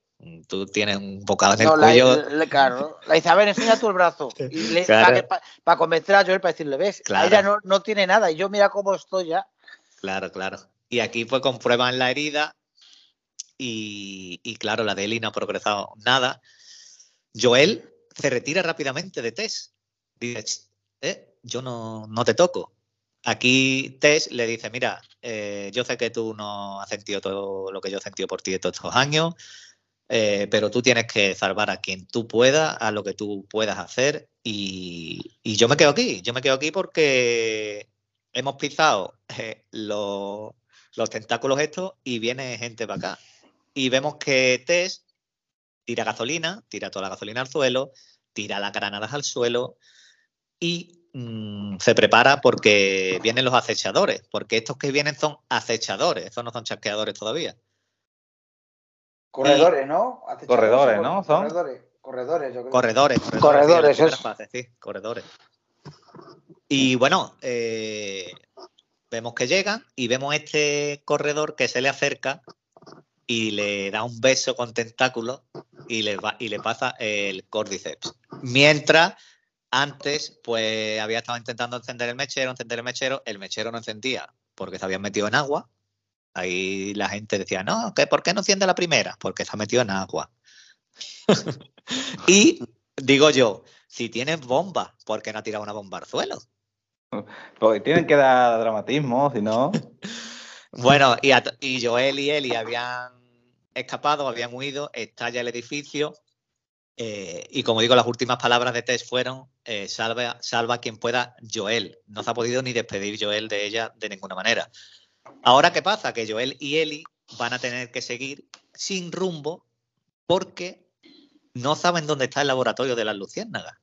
Tú tienes un bocado en el cuello. La, claro. La Isabel, enseña tú el brazo. Y para convencer a Joel, para decirle, ves, ella no, no, tiene nada y yo mira cómo estoy ya. Claro, claro. Y aquí pues comprueban la herida y, y claro, la de Eli no ha progresado nada. Joel se retira rápidamente de Tess. Dice, eh, yo no, no te toco. Aquí Tess le dice, mira, eh, yo sé que tú no has sentido todo lo que yo he sentido por ti todos estos años, eh, pero tú tienes que salvar a quien tú puedas, a lo que tú puedas hacer. Y, yo me quedo aquí, yo me quedo aquí porque hemos pisado eh, los, tentáculos estos y viene gente para acá. Y vemos que Tess tira gasolina, tira toda la gasolina al suelo, tira las granadas al suelo y mm, se prepara porque vienen los acechadores, porque estos que vienen son acechadores, estos no son chasqueadores todavía. Corredores, ¿no? Corredores, ¿no? ¿Son? Corredores, corredores, yo creo. Corredores, corredores. Corredores, sí, corredores. Y bueno, eh, vemos que llegan y vemos este corredor que se le acerca y le da un beso con tentáculos y le, va, y le pasa el cordyceps. Mientras antes, pues había estado intentando encender el mechero, encender el mechero, el mechero no encendía porque se habían metido en agua Ahí la gente decía, no, ¿qué, ¿por qué no enciende la primera? Porque se ha metido en agua. y digo yo, si tienes bomba, ¿por qué no ha tirado una bomba al suelo? Porque tienen que dar dramatismo, si no. bueno, y, y Joel y Eli habían escapado, habían huido, estalla el edificio. Eh, y como digo, las últimas palabras de Tess fueron: eh, salva, salva quien pueda, Joel. No se ha podido ni despedir Joel de ella de ninguna manera. Ahora, ¿qué pasa? Que Joel y Eli van a tener que seguir sin rumbo porque no saben dónde está el laboratorio de las luciérnagas.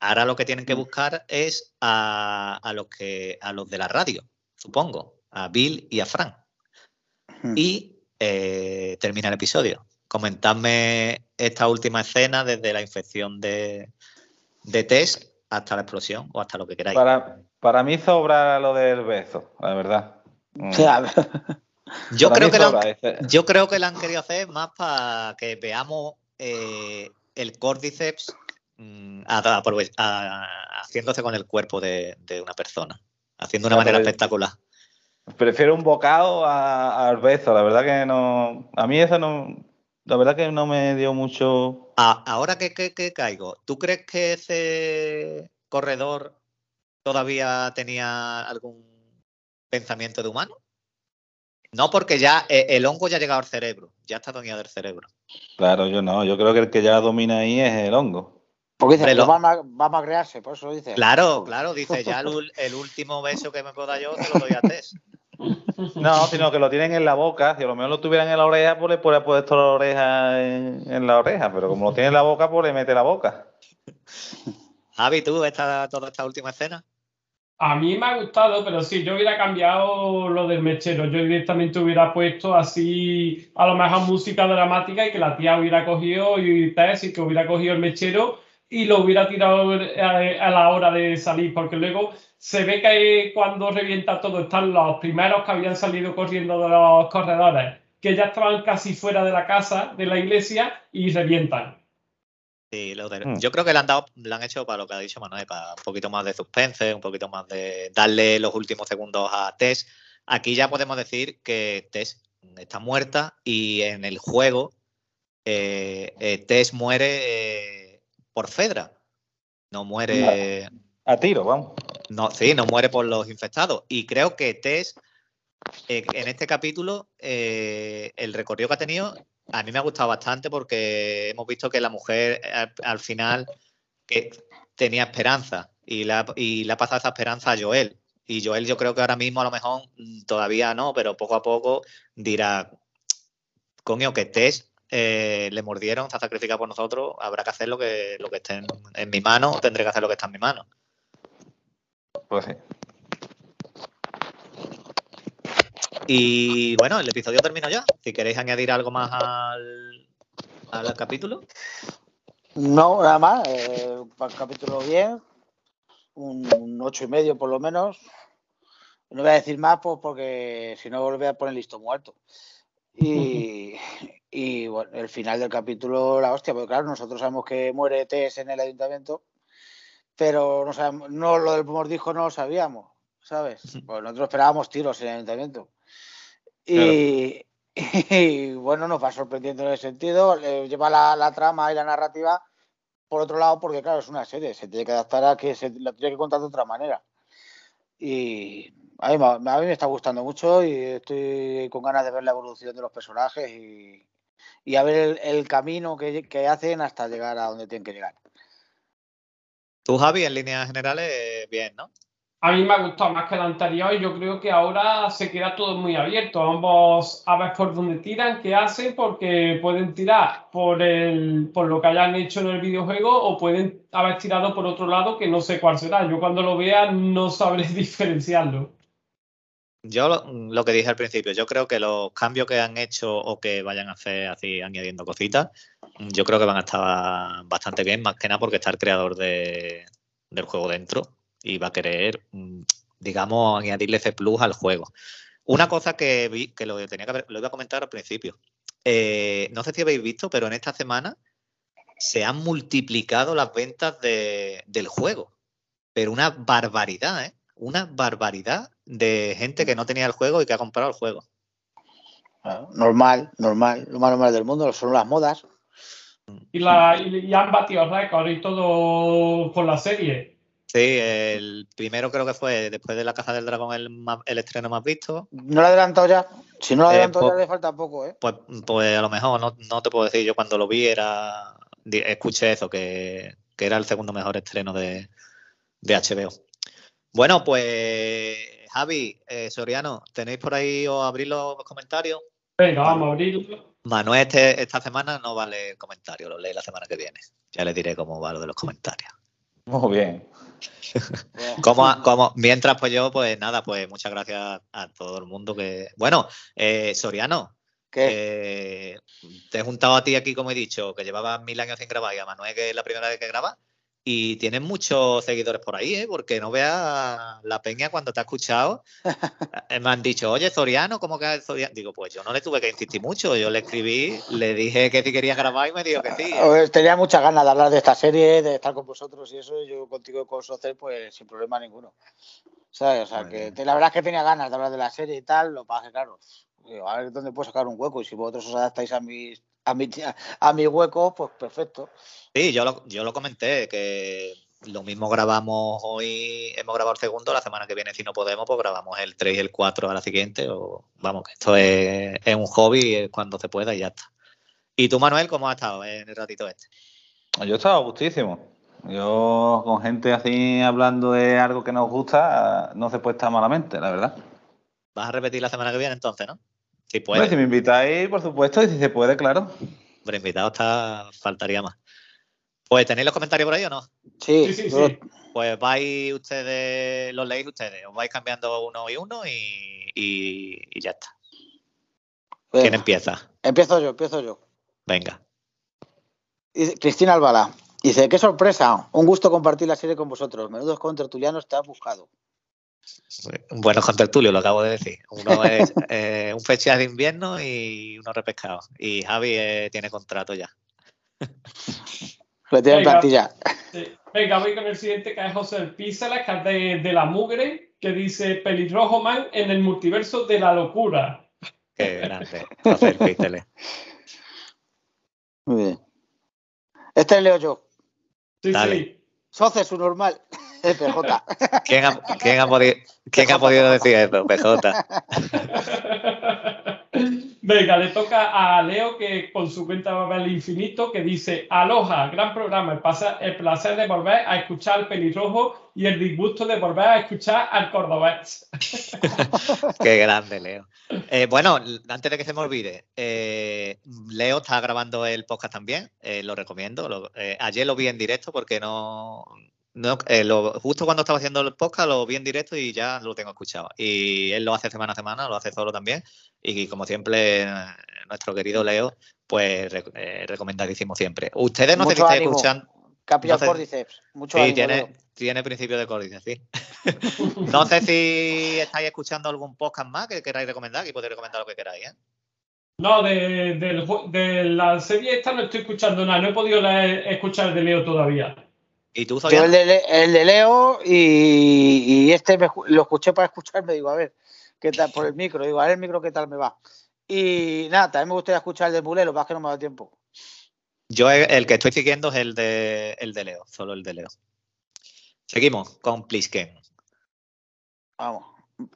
Ahora lo que tienen que mm. buscar es a, los que a los de la radio, supongo, a Bill y a Frank. Mm. Y eh, termina el episodio. Comentadme esta última escena desde la infección de, de Tess hasta la explosión o hasta lo que queráis. Para, para mí sobra lo del beso, la verdad. Mm. Yo creo, que lo yo creo que lo han querido hacer más para que veamos eh, el Cordyceps mm, a, haciéndose con el cuerpo de, una persona, haciendo de una manera espectacular. Prefiero un bocado al beso, la verdad que no. A mí eso no. La verdad que no me dio mucho. ahora que, caigo, ¿tú crees que ese corredor todavía tenía algún pensamiento de humano? No, porque ya eh, el hongo ya ha llegado al cerebro, ya está dominado el cerebro. Claro, yo no, yo creo que el que ya domina ahí es el hongo. Porque dice, lo... vamos, a, crearse, por eso dice. Claro, claro, dice, ya el, último beso que me puedo dar yo te lo doy a Tess. No, sino que lo tienen en la boca. Si a lo mejor lo tuvieran en la oreja, pues le puede puesto la oreja en, la oreja. Pero como lo tiene en la boca, pues le mete la boca. Javi, ¿tú esta, toda esta última escena? A mí me ha gustado, pero sí, yo hubiera cambiado lo del mechero. Yo directamente hubiera puesto así, a lo mejor música dramática y que la tía hubiera cogido y Tess y que hubiera cogido el mechero y lo hubiera tirado a, la hora de salir, porque luego se ve que cuando revienta todo están los primeros que habían salido corriendo de los corredores, que ya estaban casi fuera de la casa, de la iglesia, y revientan. Sí, hmm. yo creo que le han, dado, le han hecho para lo que ha dicho Manuel, para un poquito más de suspense, un poquito más de darle los últimos segundos a Tess. Aquí ya podemos decir que Tess está muerta y en el juego eh, eh, Tess muere... Eh, por Fedra. No muere. A tiro, vamos. No, sí, no muere por los infectados. Y creo que Tess, en este capítulo, el recorrido que ha tenido, a mí me ha gustado bastante porque hemos visto que la mujer al, final que tenía esperanza y le, ha, pasado esa esperanza a Joel. Y Joel yo creo que ahora mismo a lo mejor todavía no, pero poco a poco dirá, coño, que Tess eh, le mordieron, ha sacrificado por nosotros, habrá que hacer lo que, lo que esté en, mi mano, tendré que hacer lo que está en mi mano. Pues sí. Y bueno, el episodio terminó ya. Si queréis añadir algo más al, al capítulo. No, nada más. Eh, el capítulo bien. Un, ocho y medio por lo menos. No voy a decir más pues, porque si no voy a poner listo muerto. Y, y bueno, el final del capítulo, la hostia, porque claro, nosotros sabemos que muere Tess en el ayuntamiento, pero no, sabemos, no lo del mordisco no lo sabíamos, ¿sabes? Pues nosotros esperábamos tiros en el ayuntamiento. Y, bueno, nos va sorprendiendo en ese sentido, le lleva la, trama y la narrativa por otro lado, porque claro, es una serie, se tiene que adaptar a que se la tiene que contar de otra manera. Y a mí, a mí me está gustando mucho y estoy con ganas de ver la evolución de los personajes y, y a ver el, camino que, hacen hasta llegar a donde tienen que llegar. Tú, Javi, en líneas generales, bien, ¿no? A mí me ha gustado más que el anterior y yo creo que ahora se queda todo muy abierto. Vamos a ver por dónde tiran, qué hacen, porque pueden tirar por, el, por lo que hayan hecho en el videojuego o pueden haber tirado por otro lado que no sé cuál será. Yo cuando lo vea no sabré diferenciarlo. Yo lo, que dije al principio, yo creo que los cambios que han hecho o que vayan a hacer así añadiendo cositas, yo creo que van a estar bastante bien, más que nada porque está el creador de, del juego dentro y va a querer, mm, digamos, añadirle ese plus al juego. Una cosa que vi, que lo tenía que lo iba a comentar al principio. Eh, no sé si habéis visto, pero en esta semana se han multiplicado las ventas del juego. Pero una barbaridad, ¿eh? Una barbaridad de gente que no tenía el juego y que ha comprado el juego. normal, normal, lo más normal del mundo, son las modas. Y, la, y, han batido récords y todo con la serie. Sí, el primero creo que fue después de La Caja del Dragón el, estreno más visto. No lo he adelantado ya. Si no lo he eh, adelantado ya pues le falta poco, ¿eh? Pues, pues a lo mejor no, te puedo decir. Yo cuando lo vi era. Escuché eso, que, era el segundo mejor estreno de, de HBO. Bueno, pues Javi, eh, Soriano, ¿tenéis por ahí o abrir los comentarios? Venga, vamos a abrirlo. Manuel este, esta semana no vale el comentario, lo lee la semana que viene. Ya le diré cómo va lo de los comentarios. Muy bien. como, mientras, pues yo, pues nada, pues muchas gracias a todo el mundo que. Bueno, eh, Soriano. ¿Qué? te he juntado a ti aquí, como he dicho, que llevabas mil años sin grabar, y a Manuel, que es la primera vez que graba. Y tienes muchos seguidores por ahí, ¿eh? porque no veas la peña cuando te ha escuchado. Eh, me han dicho, oye, Zoriano, ¿cómo que Zoriano? Digo, pues yo no le tuve que insistir mucho. Yo le escribí, le dije que si querías grabar y me dijo que sí. ¿eh? Tenía muchas ganas de hablar de esta serie, de estar con vosotros y eso. Yo contigo con Socer, pues sin problema ninguno. O sea, que la verdad es que tenía ganas de hablar de la serie y tal. Lo que claro, a ver dónde puedo sacar un hueco. Y si vosotros os adaptáis a mis a mi, a mi hueco, pues perfecto. Sí, yo lo, yo lo comenté, que lo mismo grabamos hoy, hemos grabado el segundo, la semana que viene si no podemos, pues grabamos el 3 y el 4 a la siguiente, o vamos, que esto es, un hobby cuando se pueda y ya está. ¿Y tú, Manuel, cómo has estado en el ratito este? Yo he estado gustísimo. Yo con gente así hablando de algo que nos gusta, no se puede estar malamente, la verdad. Vas a repetir la semana que viene entonces, ¿no? Si puede. si me invitáis, por supuesto, y si se puede, claro. Hombre, invitado está, faltaría más. Pues, ¿tenéis los comentarios por ahí o no? Sí, sí, sí. Pues vais ustedes, los leéis ustedes, os vais cambiando uno y uno y, ya está. ¿Quién empieza? Empiezo yo, empiezo yo. Venga. Cristina Albala. Dice, qué sorpresa, un gusto compartir la serie con vosotros. Menudos contertulianos te has buscado. Bueno, con tertulio, lo acabo de decir. Uno es eh, un fecha de invierno y uno repescado. Y Javi eh, tiene contrato ya. Lo tiene en plantilla. Venga, voy con el siguiente que es José Pízala, que es de, la mugre, que dice Pelirrojo Man en el multiverso de la locura. Qué grande, José Pízala. Muy bien. Este leo yo. Sí, sí. Soce, su normal. PJ. ¿Quién ha, quién ha, podido, quién ha podido decir eso, PJ? Venga, le toca a Leo que con su cuenta va a ver el infinito que dice Aloha, gran programa, el, el placer de volver a escuchar al pelirrojo y el disgusto de volver a escuchar al cordobés. Qué grande, Leo. Eh, bueno, antes de que se me olvide, eh, Leo está grabando el podcast también, eh, lo recomiendo. ayer lo vi en directo porque no, no, eh, justo cuando estaba haciendo el podcast lo vi en directo y ya lo tengo escuchado. Y él lo hace semana a semana, lo hace solo también. Y como siempre, nuestro querido Leo, pues eh, recomendadísimo siempre. Ustedes no sé si estáis escuchando. Capital Cordyceps. Mucho sí, tiene, tiene principio de córdice, sí. no sé si estáis escuchando algún podcast más que queráis recomendar, que podéis recomendar lo que queráis, ¿eh? No, de, de, la serie esta no estoy escuchando nada, no he podido escuchar de Leo todavía. ¿Y tú, Yo el de, Leo y, este lo escuché para escucharme, digo, a ver, ¿qué tal? Por el micro, digo, a ver el micro qué tal me va. Y nada, también me gustaría escuchar el de Mulé, lo que que no me da tiempo. Yo el que estoy siguiendo es el de, el de Leo, solo el de Leo. Seguimos con Plisken. Vamos.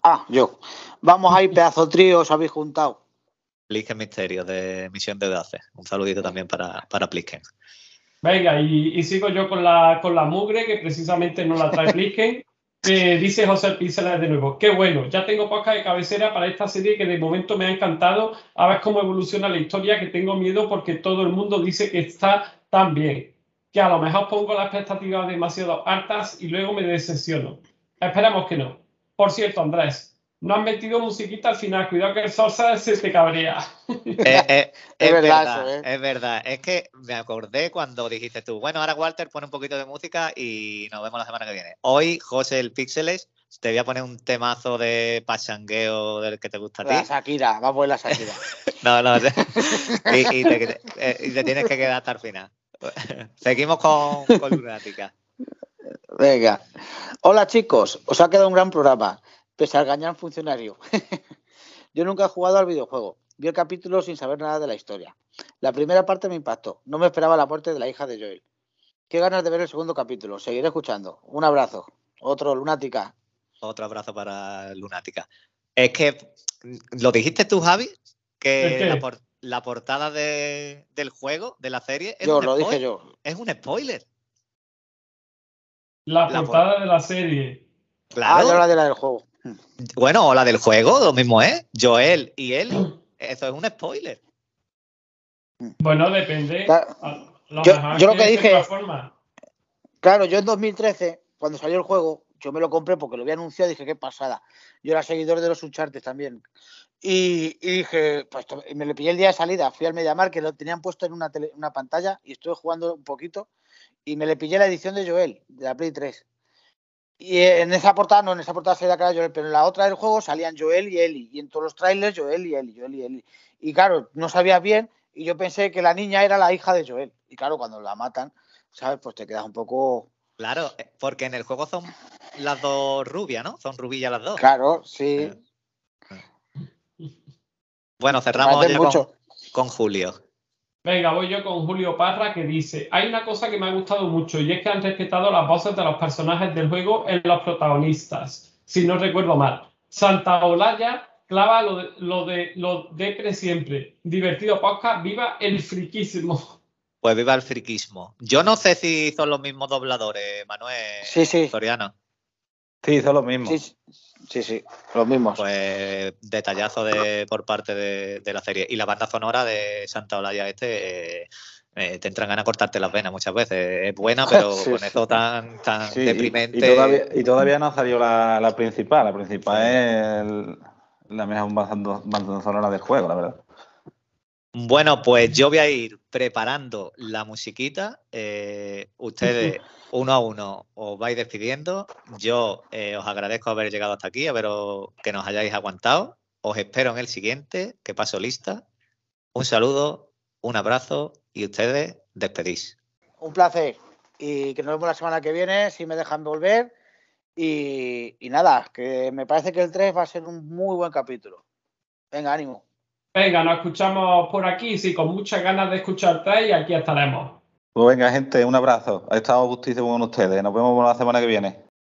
Ah, yo. Vamos ahí, pedazo trío, os habéis juntado. Plisken Misterio de Misión de Dace. Un saludito también para, para Plisken. Venga, y, sigo yo con la, con la mugre, que precisamente no la trae Plisken. dice José Píceles de nuevo, qué bueno, ya tengo podcast de cabecera para esta serie que de momento me ha encantado, a ver cómo evoluciona la historia, que tengo miedo porque todo el mundo dice que está tan bien, que a lo mejor pongo las expectativas demasiado altas y luego me decepciono. Esperamos que no. Por cierto, Andrés, no han metido musiquita al final. Cuidado que el salsa se te cabrea. Eh, eh, es, verdad, ¿eh? es verdad. Es que me acordé cuando dijiste tú, bueno, ahora Walter pone un poquito de música y nos vemos la semana que viene. Hoy, José el Píxeles, te voy a poner un temazo de pachangueo del que te gusta a ti. La Shakira, va a poner la Shakira. no, no, y, te, tienes que quedar hasta el final. Seguimos con, con Lunática. Venga. Hola chicos, os ha quedado un gran programa pese al gañán funcionario. Yo nunca he jugado al videojuego. Vi el capítulo sin saber nada de la historia. La primera parte me impactó. No me esperaba la muerte de la hija de Joel. Qué ganas de ver el segundo capítulo. Seguiré escuchando. Un abrazo. Otro, Lunática. Otro abrazo para Lunática. Es que, ¿lo dijiste tú, Javi? Que la, portada del juego, de la serie. Es yo, lo dije yo. Es un spoiler. La, portada de la serie. Claro. Ah, la de la del juego. Bueno, o la del juego, lo mismo es. Joel y él, eso es un spoiler. Bueno, depende. yo, lo que dije. Claro, yo en 2013, cuando salió el juego, yo me lo compré porque lo había anunciado y dije, qué pasada. Yo era seguidor de los Uncharted también. Y, dije, pues me lo pillé el día de salida, fui al Mediamar que lo tenían puesto en una, una pantalla y estuve jugando un poquito y me le pillé la edición de Joel, de la Play 3. Y en esa portada, no, en esa portada salía cara Joel, pero en la otra del juego salían Joel y Ellie. Y en todos los trailers Joel y Ellie, Joel y Ellie. Y claro, no sabía bien y yo pensé que la niña era la hija de Joel. Y claro, cuando la matan, ¿sabes? Pues te quedas un poco... Claro, eh, porque en el juego son las dos rubias, ¿no? Son rubillas las dos. Claro, sí. Eh. Bueno, cerramos ya con Julio. Venga, voy yo con Julio Parra que dice, hay una cosa que me ha gustado mucho y es que han respetado las voces de los personajes del juego en los protagonistas, si no recuerdo mal. Santa Olaya clava lo de, lo de, lo de siempre. Divertido podcast, viva el friquismo. Pues viva el friquismo. Yo no sé si son los mismos dobladores, Manuel sí, sí. Soriano. Sí, son los mismos. Sí, sí, sí, los mismos. Pues detallazo de, por parte de, la serie. Y la banda sonora de Santa Olaya este, eh, te entran ganas de cortarte las venas muchas veces. Es buena, pero con eso tan, tan deprimente. Y, todavía, no salió la, la principal. La principal es la mejor banda sonora del juego, la verdad. Bueno, pues yo voy a ir preparando la musiquita. Eh, ustedes, uno a uno, os vais despidiendo. Yo eh, os agradezco haber llegado hasta aquí, a ver que nos hayáis aguantado. Os espero en el siguiente, que paso lista. Un saludo, un abrazo y ustedes despedís. Un placer. Y que nos vemos la semana que viene, si me dejan volver. Y, y nada, que me parece que el 3 va a ser un muy buen capítulo. Venga, ánimo. Venga, nos escuchamos por aquí, sí, con muchas ganas de escucharte y aquí estaremos. Pues venga, gente, un abrazo. Ha estado gustísimo con ustedes. Nos vemos la semana que viene.